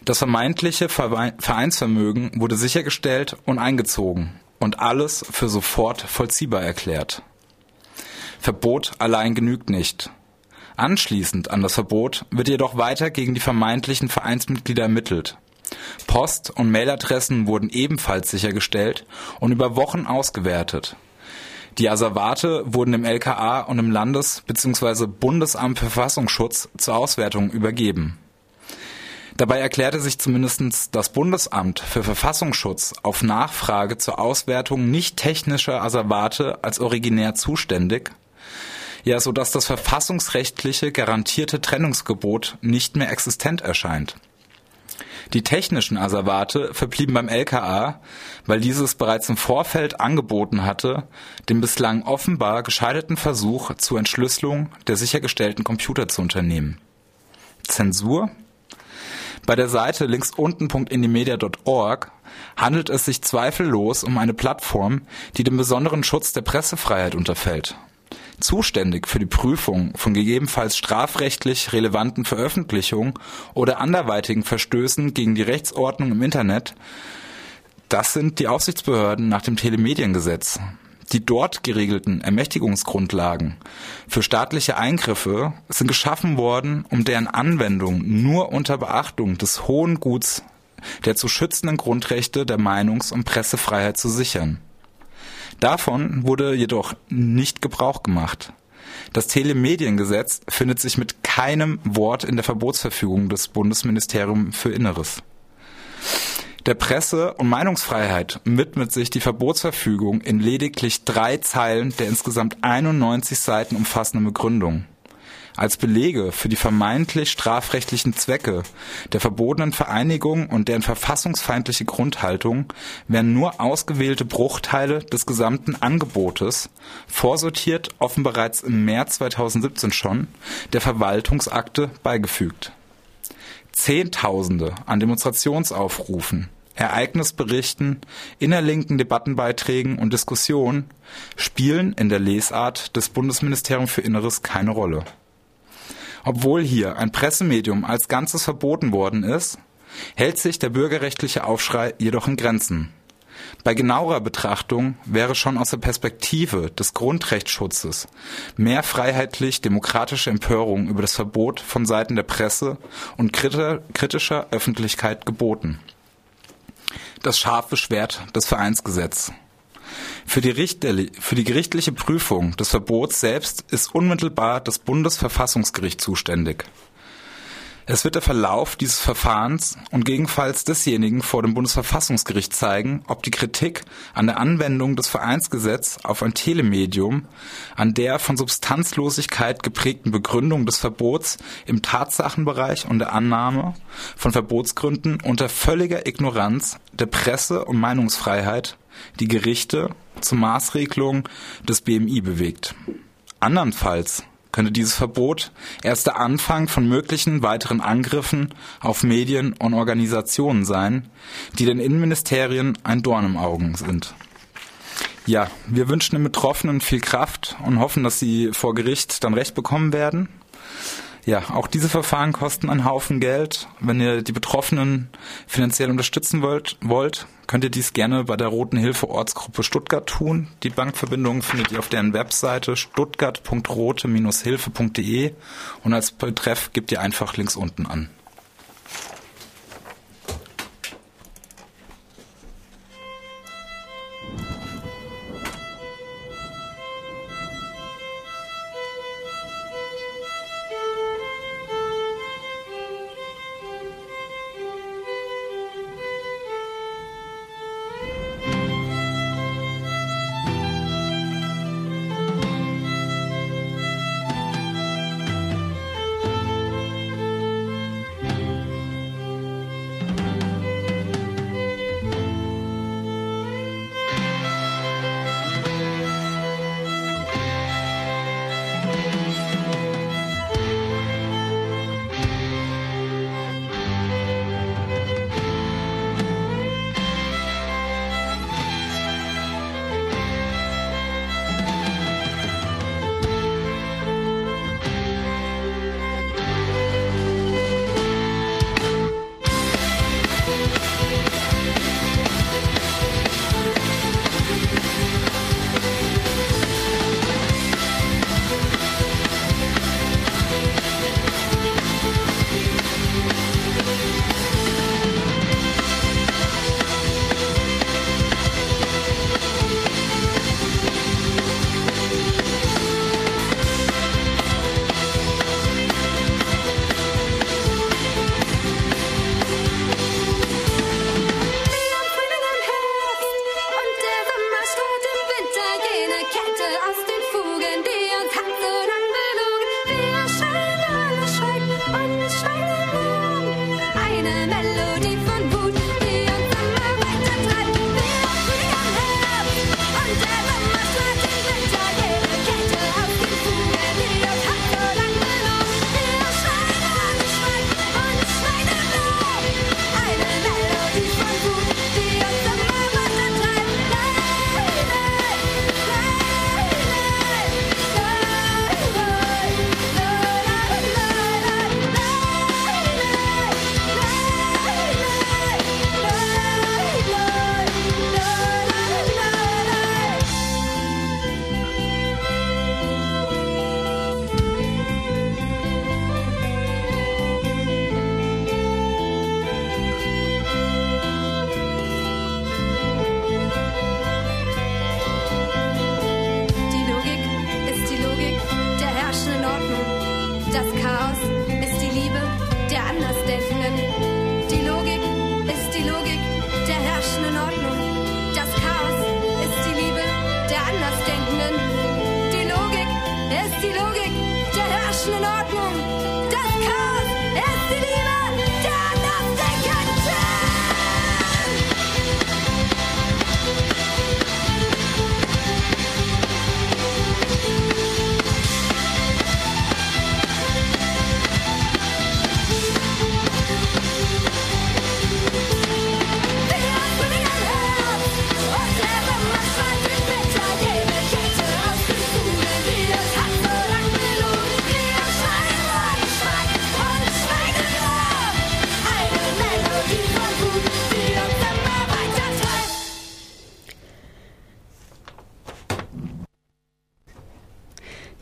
Das vermeintliche Vereinsvermögen wurde sichergestellt und eingezogen und alles für sofort vollziehbar erklärt. Verbot allein genügt nicht. Anschließend an das Verbot wird jedoch weiter gegen die vermeintlichen Vereinsmitglieder ermittelt. Post- und Mailadressen wurden ebenfalls sichergestellt und über Wochen ausgewertet. Die Asservate wurden dem LKA und dem Landes- bzw. Bundesamt für Verfassungsschutz zur Auswertung übergeben. Dabei erklärte sich zumindest das Bundesamt für Verfassungsschutz auf Nachfrage zur Auswertung nicht technischer Asservate als originär zuständig, ja, so dass das verfassungsrechtliche garantierte Trennungsgebot nicht mehr existent erscheint. Die technischen Asservate verblieben beim LKA, weil dieses bereits im Vorfeld angeboten hatte, den bislang offenbar gescheiterten Versuch zur Entschlüsselung der sichergestellten Computer zu unternehmen. Zensur? Bei der Seite linksunten.indimedia.org handelt es sich zweifellos um eine Plattform, die dem besonderen Schutz der Pressefreiheit unterfällt Zuständig für die Prüfung von gegebenenfalls strafrechtlich relevanten Veröffentlichungen oder anderweitigen Verstößen gegen die Rechtsordnung im Internet, das sind die Aufsichtsbehörden nach dem Telemediengesetz. Die dort geregelten Ermächtigungsgrundlagen für staatliche Eingriffe sind geschaffen worden, um deren Anwendung nur unter Beachtung des hohen Guts der zu schützenden Grundrechte der Meinungs- und Pressefreiheit zu sichern. Davon wurde jedoch nicht Gebrauch gemacht. Das Telemediengesetz findet sich mit keinem Wort in der Verbotsverfügung des Bundesministeriums für Inneres. Der Presse- und Meinungsfreiheit widmet sich die Verbotsverfügung in lediglich drei Zeilen der insgesamt 91 Seiten umfassenden Begründung. Als Belege für die vermeintlich strafrechtlichen Zwecke der verbotenen Vereinigung und deren verfassungsfeindliche Grundhaltung werden nur ausgewählte Bruchteile des gesamten Angebotes, vorsortiert offen bereits im März 2017 schon, der Verwaltungsakte beigefügt. Zehntausende an Demonstrationsaufrufen, Ereignisberichten, innerlinken Debattenbeiträgen und Diskussionen spielen in der Lesart des Bundesministeriums für Inneres keine Rolle. Obwohl hier ein Pressemedium als Ganzes verboten worden ist, hält sich der bürgerrechtliche Aufschrei jedoch in Grenzen. Bei genauerer Betrachtung wäre schon aus der Perspektive des Grundrechtsschutzes mehr freiheitlich-demokratische Empörung über das Verbot von Seiten der Presse und kritischer Öffentlichkeit geboten. Das scharfe Schwert des Vereinsgesetz. Für die, für die, gerichtliche Prüfung des Verbots selbst ist unmittelbar das Bundesverfassungsgericht zuständig. Es wird der Verlauf dieses Verfahrens und gegenfalls desjenigen vor dem Bundesverfassungsgericht zeigen, ob die Kritik an der Anwendung des Vereinsgesetzes auf ein Telemedium, an der von Substanzlosigkeit geprägten Begründung des Verbots im Tatsachenbereich und der Annahme von Verbotsgründen unter völliger Ignoranz der Presse- und Meinungsfreiheit die Gerichte zur Maßregelung des BMI bewegt. Andernfalls könnte dieses Verbot erst der Anfang von möglichen weiteren Angriffen auf Medien und Organisationen sein, die den Innenministerien ein Dorn im Augen sind. Ja, wir wünschen den Betroffenen viel Kraft und hoffen, dass sie vor Gericht dann Recht bekommen werden. Ja, auch diese Verfahren kosten einen Haufen Geld. Wenn ihr die Betroffenen finanziell unterstützen wollt, wollt könnt ihr dies gerne bei der Roten Hilfe Ortsgruppe Stuttgart tun. Die Bankverbindung findet ihr auf deren Webseite stuttgart.rote-hilfe.de und als Betreff gebt ihr einfach links unten an.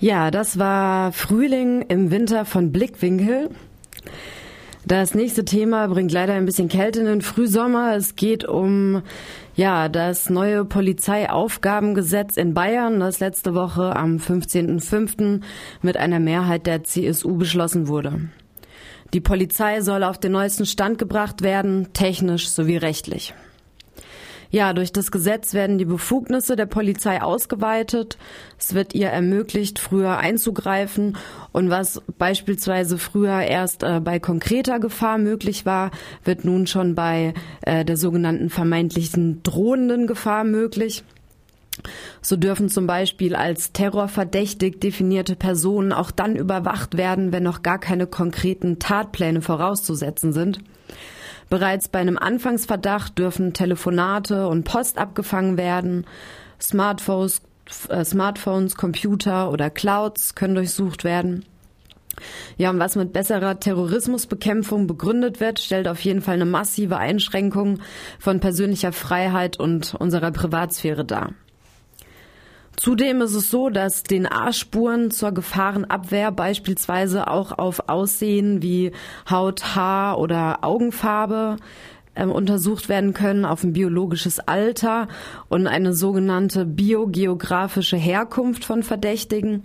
Ja, das war Frühling im Winter von Blickwinkel. Das nächste Thema bringt leider ein bisschen Kälte in den Frühsommer. Es geht um ja, das neue Polizeiaufgabengesetz in Bayern, das letzte Woche am 15.05. mit einer Mehrheit der CSU beschlossen wurde. Die Polizei soll auf den neuesten Stand gebracht werden, technisch sowie rechtlich. Ja, durch das Gesetz werden die Befugnisse der Polizei ausgeweitet. Es wird ihr ermöglicht, früher einzugreifen. Und was beispielsweise früher erst äh, bei konkreter Gefahr möglich war, wird nun schon bei äh, der sogenannten vermeintlichen drohenden Gefahr möglich. So dürfen zum Beispiel als terrorverdächtig definierte Personen auch dann überwacht werden, wenn noch gar keine konkreten Tatpläne vorauszusetzen sind. Bereits bei einem Anfangsverdacht dürfen Telefonate und Post abgefangen werden. Smartphones, äh, Smartphones, Computer oder Clouds können durchsucht werden. Ja, und was mit besserer Terrorismusbekämpfung begründet wird, stellt auf jeden Fall eine massive Einschränkung von persönlicher Freiheit und unserer Privatsphäre dar. Zudem ist es so, dass DNA-Spuren zur Gefahrenabwehr beispielsweise auch auf Aussehen wie Haut, Haar oder Augenfarbe ähm, untersucht werden können auf ein biologisches Alter und eine sogenannte biogeografische Herkunft von Verdächtigen.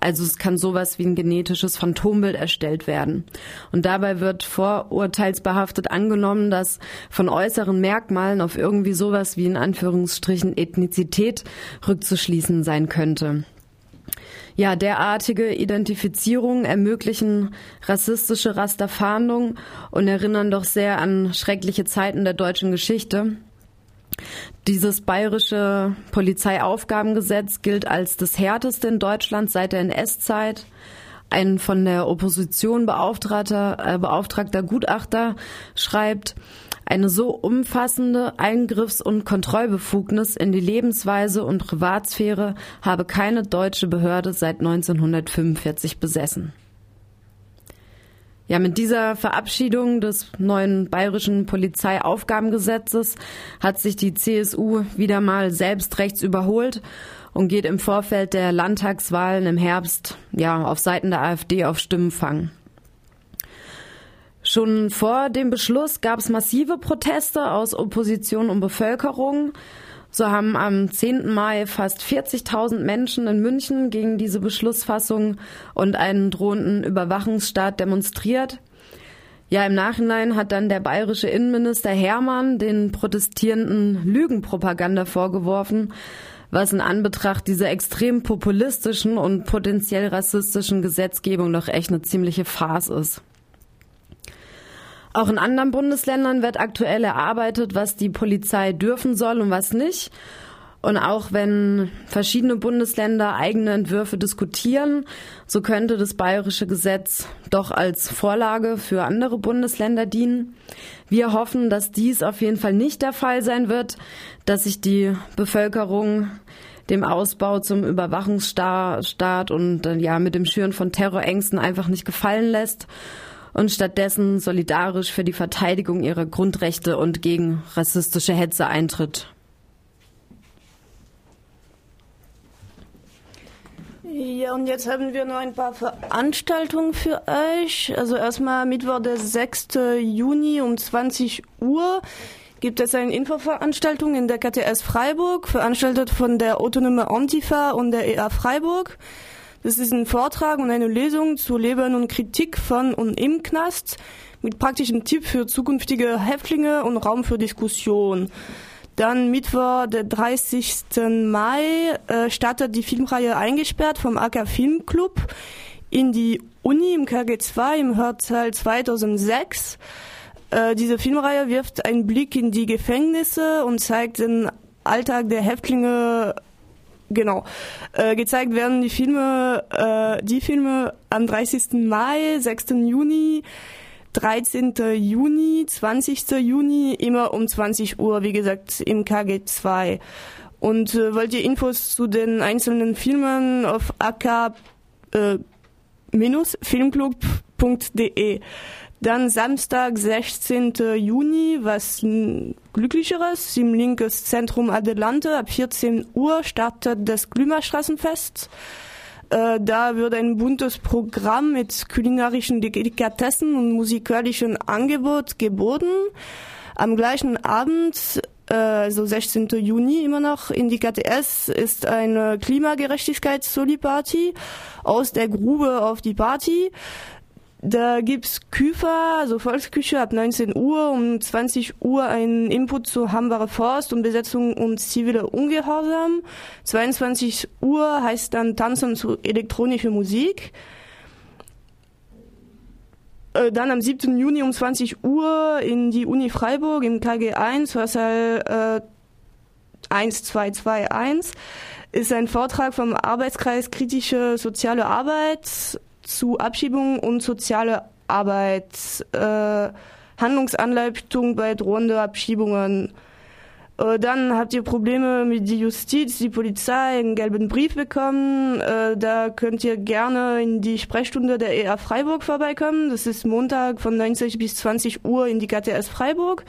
Also es kann sowas wie ein genetisches Phantombild erstellt werden. Und dabei wird vorurteilsbehaftet angenommen, dass von äußeren Merkmalen auf irgendwie sowas wie in Anführungsstrichen Ethnizität rückzuschließen sein könnte. Ja, derartige Identifizierungen ermöglichen rassistische Rasterfahndung und erinnern doch sehr an schreckliche Zeiten der deutschen Geschichte. Dieses bayerische Polizeiaufgabengesetz gilt als das härteste in Deutschland seit der NS-Zeit. Ein von der Opposition beauftragter, äh, beauftragter Gutachter schreibt, eine so umfassende Eingriffs- und Kontrollbefugnis in die Lebensweise und Privatsphäre habe keine deutsche Behörde seit 1945 besessen. Ja, mit dieser Verabschiedung des neuen bayerischen Polizeiaufgabengesetzes hat sich die CSU wieder mal selbst rechts überholt und geht im Vorfeld der Landtagswahlen im Herbst ja auf Seiten der AfD auf Stimmenfang. Schon vor dem Beschluss gab es massive Proteste aus Opposition und Bevölkerung. So haben am 10. Mai fast 40.000 Menschen in München gegen diese Beschlussfassung und einen drohenden Überwachungsstaat demonstriert. Ja, im Nachhinein hat dann der bayerische Innenminister Hermann den Protestierenden Lügenpropaganda vorgeworfen, was in Anbetracht dieser extrem populistischen und potenziell rassistischen Gesetzgebung doch echt eine ziemliche Farce ist. Auch in anderen Bundesländern wird aktuell erarbeitet, was die Polizei dürfen soll und was nicht. Und auch wenn verschiedene Bundesländer eigene Entwürfe diskutieren, so könnte das bayerische Gesetz doch als Vorlage für andere Bundesländer dienen. Wir hoffen, dass dies auf jeden Fall nicht der Fall sein wird, dass sich die Bevölkerung dem Ausbau zum Überwachungsstaat und äh, ja mit dem Schüren von Terrorängsten einfach nicht gefallen lässt und stattdessen solidarisch für die Verteidigung ihrer Grundrechte und gegen rassistische Hetze eintritt. Ja, und jetzt haben wir noch ein paar Veranstaltungen für euch. Also erstmal Mittwoch, der 6. Juni um 20 Uhr gibt es eine Infoveranstaltung in der KTS Freiburg, veranstaltet von der Autonome Antifa und der EA Freiburg. Das ist ein Vortrag und eine Lesung zu Leben und Kritik von und im Knast mit praktischen Tipp für zukünftige Häftlinge und Raum für Diskussion. Dann Mittwoch, der 30. Mai, äh, startet die Filmreihe Eingesperrt vom AK Filmclub in die Uni im KG2 im Hörteil 2006. Äh, diese Filmreihe wirft einen Blick in die Gefängnisse und zeigt den Alltag der Häftlinge. Genau. Äh, gezeigt werden die Filme, äh, die Filme am 30. Mai, 6. Juni, 13. Juni, 20. Juni, immer um 20 Uhr, wie gesagt, im KG2. Und äh, wollt ihr Infos zu den einzelnen Filmen auf ak äh. Dann Samstag, 16. Juni, was Glücklicheres, im linkes Zentrum Adelante. Ab 14 Uhr startet das Glümerstraßenfest. Äh, da wird ein buntes Programm mit kulinarischen Delikatessen und musikalischem Angebot geboten. Am gleichen Abend, äh, also 16. Juni immer noch, in die KTS ist eine Klimagerechtigkeits-Soli-Party aus der Grube auf die Party. Da gibt's Küfer, also Volksküche ab 19 Uhr, um 20 Uhr ein Input zu Hambacher Forst und Besetzung und zivile Ungehorsam. 22 Uhr heißt dann Tanzen zu elektronischer Musik. Äh, Dann am 7. Juni um 20 Uhr in die Uni Freiburg im KG1, Hörsaal äh, 1221, ist ein Vortrag vom Arbeitskreis Kritische Soziale Arbeit zu Abschiebung und soziale Arbeit, äh, Handlungsanleitung bei drohenden Abschiebungen. Äh, Dann habt ihr Probleme mit der Justiz, die Polizei, einen gelben Brief bekommen. Äh, Da könnt ihr gerne in die Sprechstunde der EA Freiburg vorbeikommen. Das ist Montag von 90 bis 20 Uhr in die KTS Freiburg.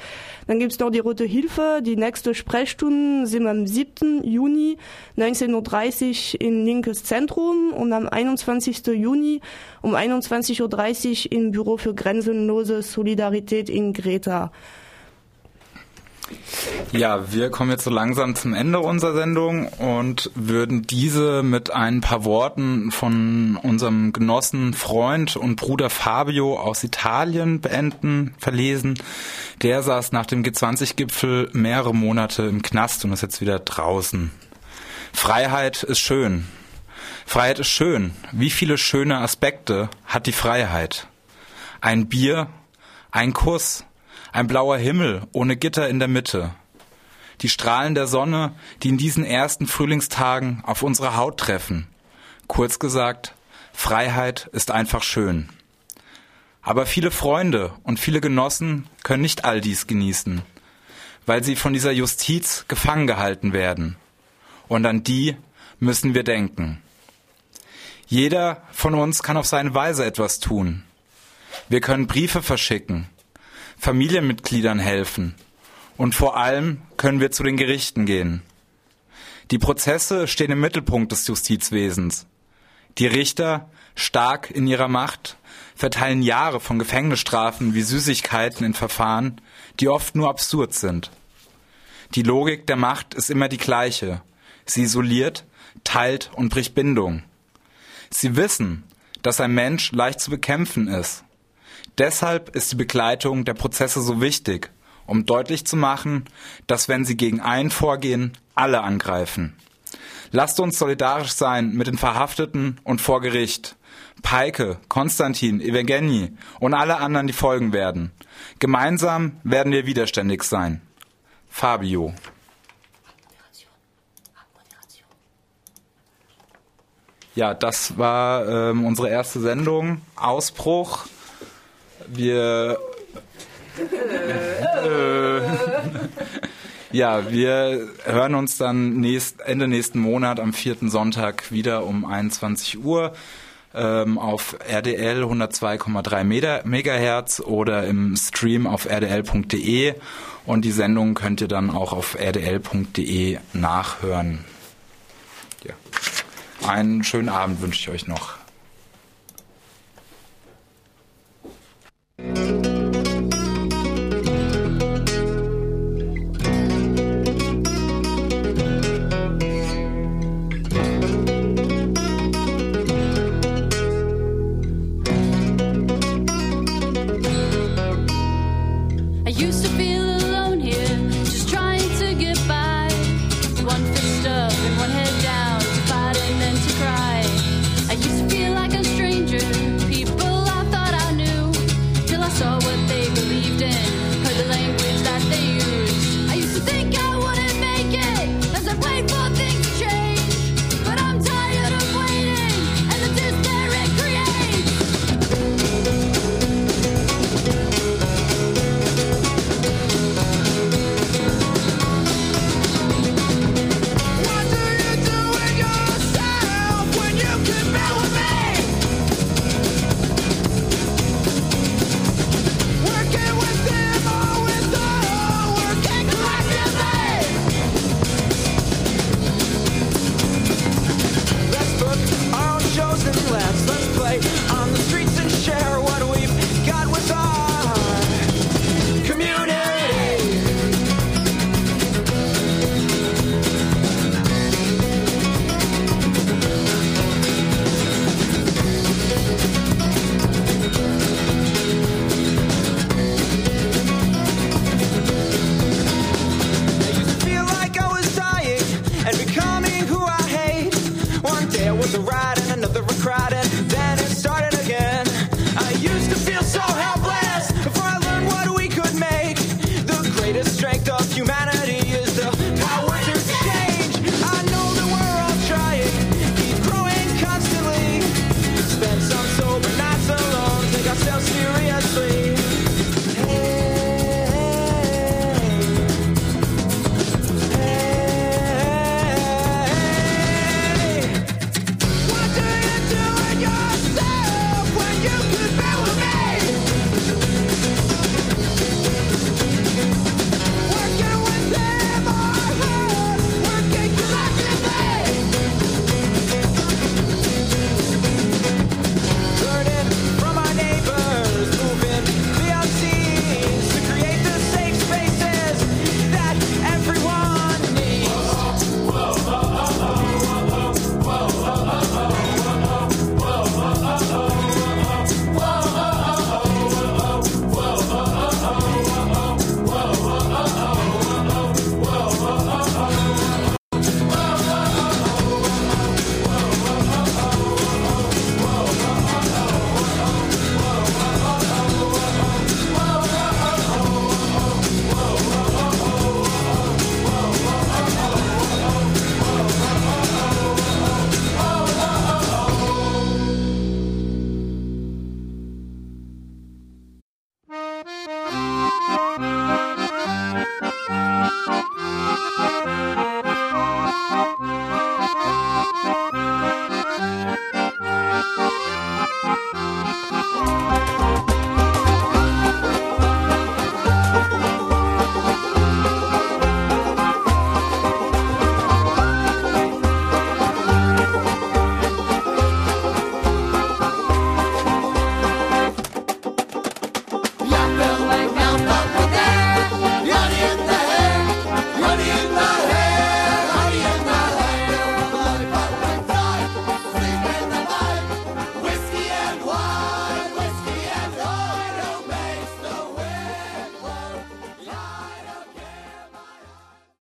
Dann gibt's noch die Rote Hilfe. Die nächste Sprechstunde sind am 7. Juni 19.30 Uhr in Linkes Zentrum und am 21. Juni um 21.30 Uhr im Büro für grenzenlose Solidarität in Greta. Ja, wir kommen jetzt so langsam zum Ende unserer Sendung und würden diese mit ein paar Worten von unserem Genossen, Freund und Bruder Fabio aus Italien beenden, verlesen. Der saß nach dem G20-Gipfel mehrere Monate im Knast und ist jetzt wieder draußen. Freiheit ist schön. Freiheit ist schön. Wie viele schöne Aspekte hat die Freiheit? Ein Bier, ein Kuss, ein blauer Himmel ohne Gitter in der Mitte. Die Strahlen der Sonne, die in diesen ersten Frühlingstagen auf unsere Haut treffen. Kurz gesagt, Freiheit ist einfach schön. Aber viele Freunde und viele Genossen können nicht all dies genießen, weil sie von dieser Justiz gefangen gehalten werden. Und an die müssen wir denken. Jeder von uns kann auf seine Weise etwas tun. Wir können Briefe verschicken, Familienmitgliedern helfen und vor allem können wir zu den Gerichten gehen. Die Prozesse stehen im Mittelpunkt des Justizwesens. Die Richter, stark in ihrer Macht, verteilen Jahre von Gefängnisstrafen wie Süßigkeiten in Verfahren, die oft nur absurd sind. Die Logik der Macht ist immer die gleiche. Sie isoliert, teilt und bricht Bindung. Sie wissen, dass ein Mensch leicht zu bekämpfen ist. Deshalb ist die Begleitung der Prozesse so wichtig, um deutlich zu machen, dass wenn sie gegen einen vorgehen, alle angreifen. Lasst uns solidarisch sein mit den Verhafteten und vor Gericht. Peike, Konstantin, Evgeny und alle anderen, die folgen werden. Gemeinsam werden wir widerständig sein. Fabio. Ja, das war ähm, unsere erste Sendung. Ausbruch. Wir. Äh, ja, wir hören uns dann nächst, Ende nächsten Monat am vierten Sonntag wieder um 21 Uhr ähm, auf RDL 102,3 Megahertz oder im Stream auf rdl.de und die Sendung könnt ihr dann auch auf rdl.de nachhören. Ja. Einen schönen Abend wünsche ich euch noch. Thank you.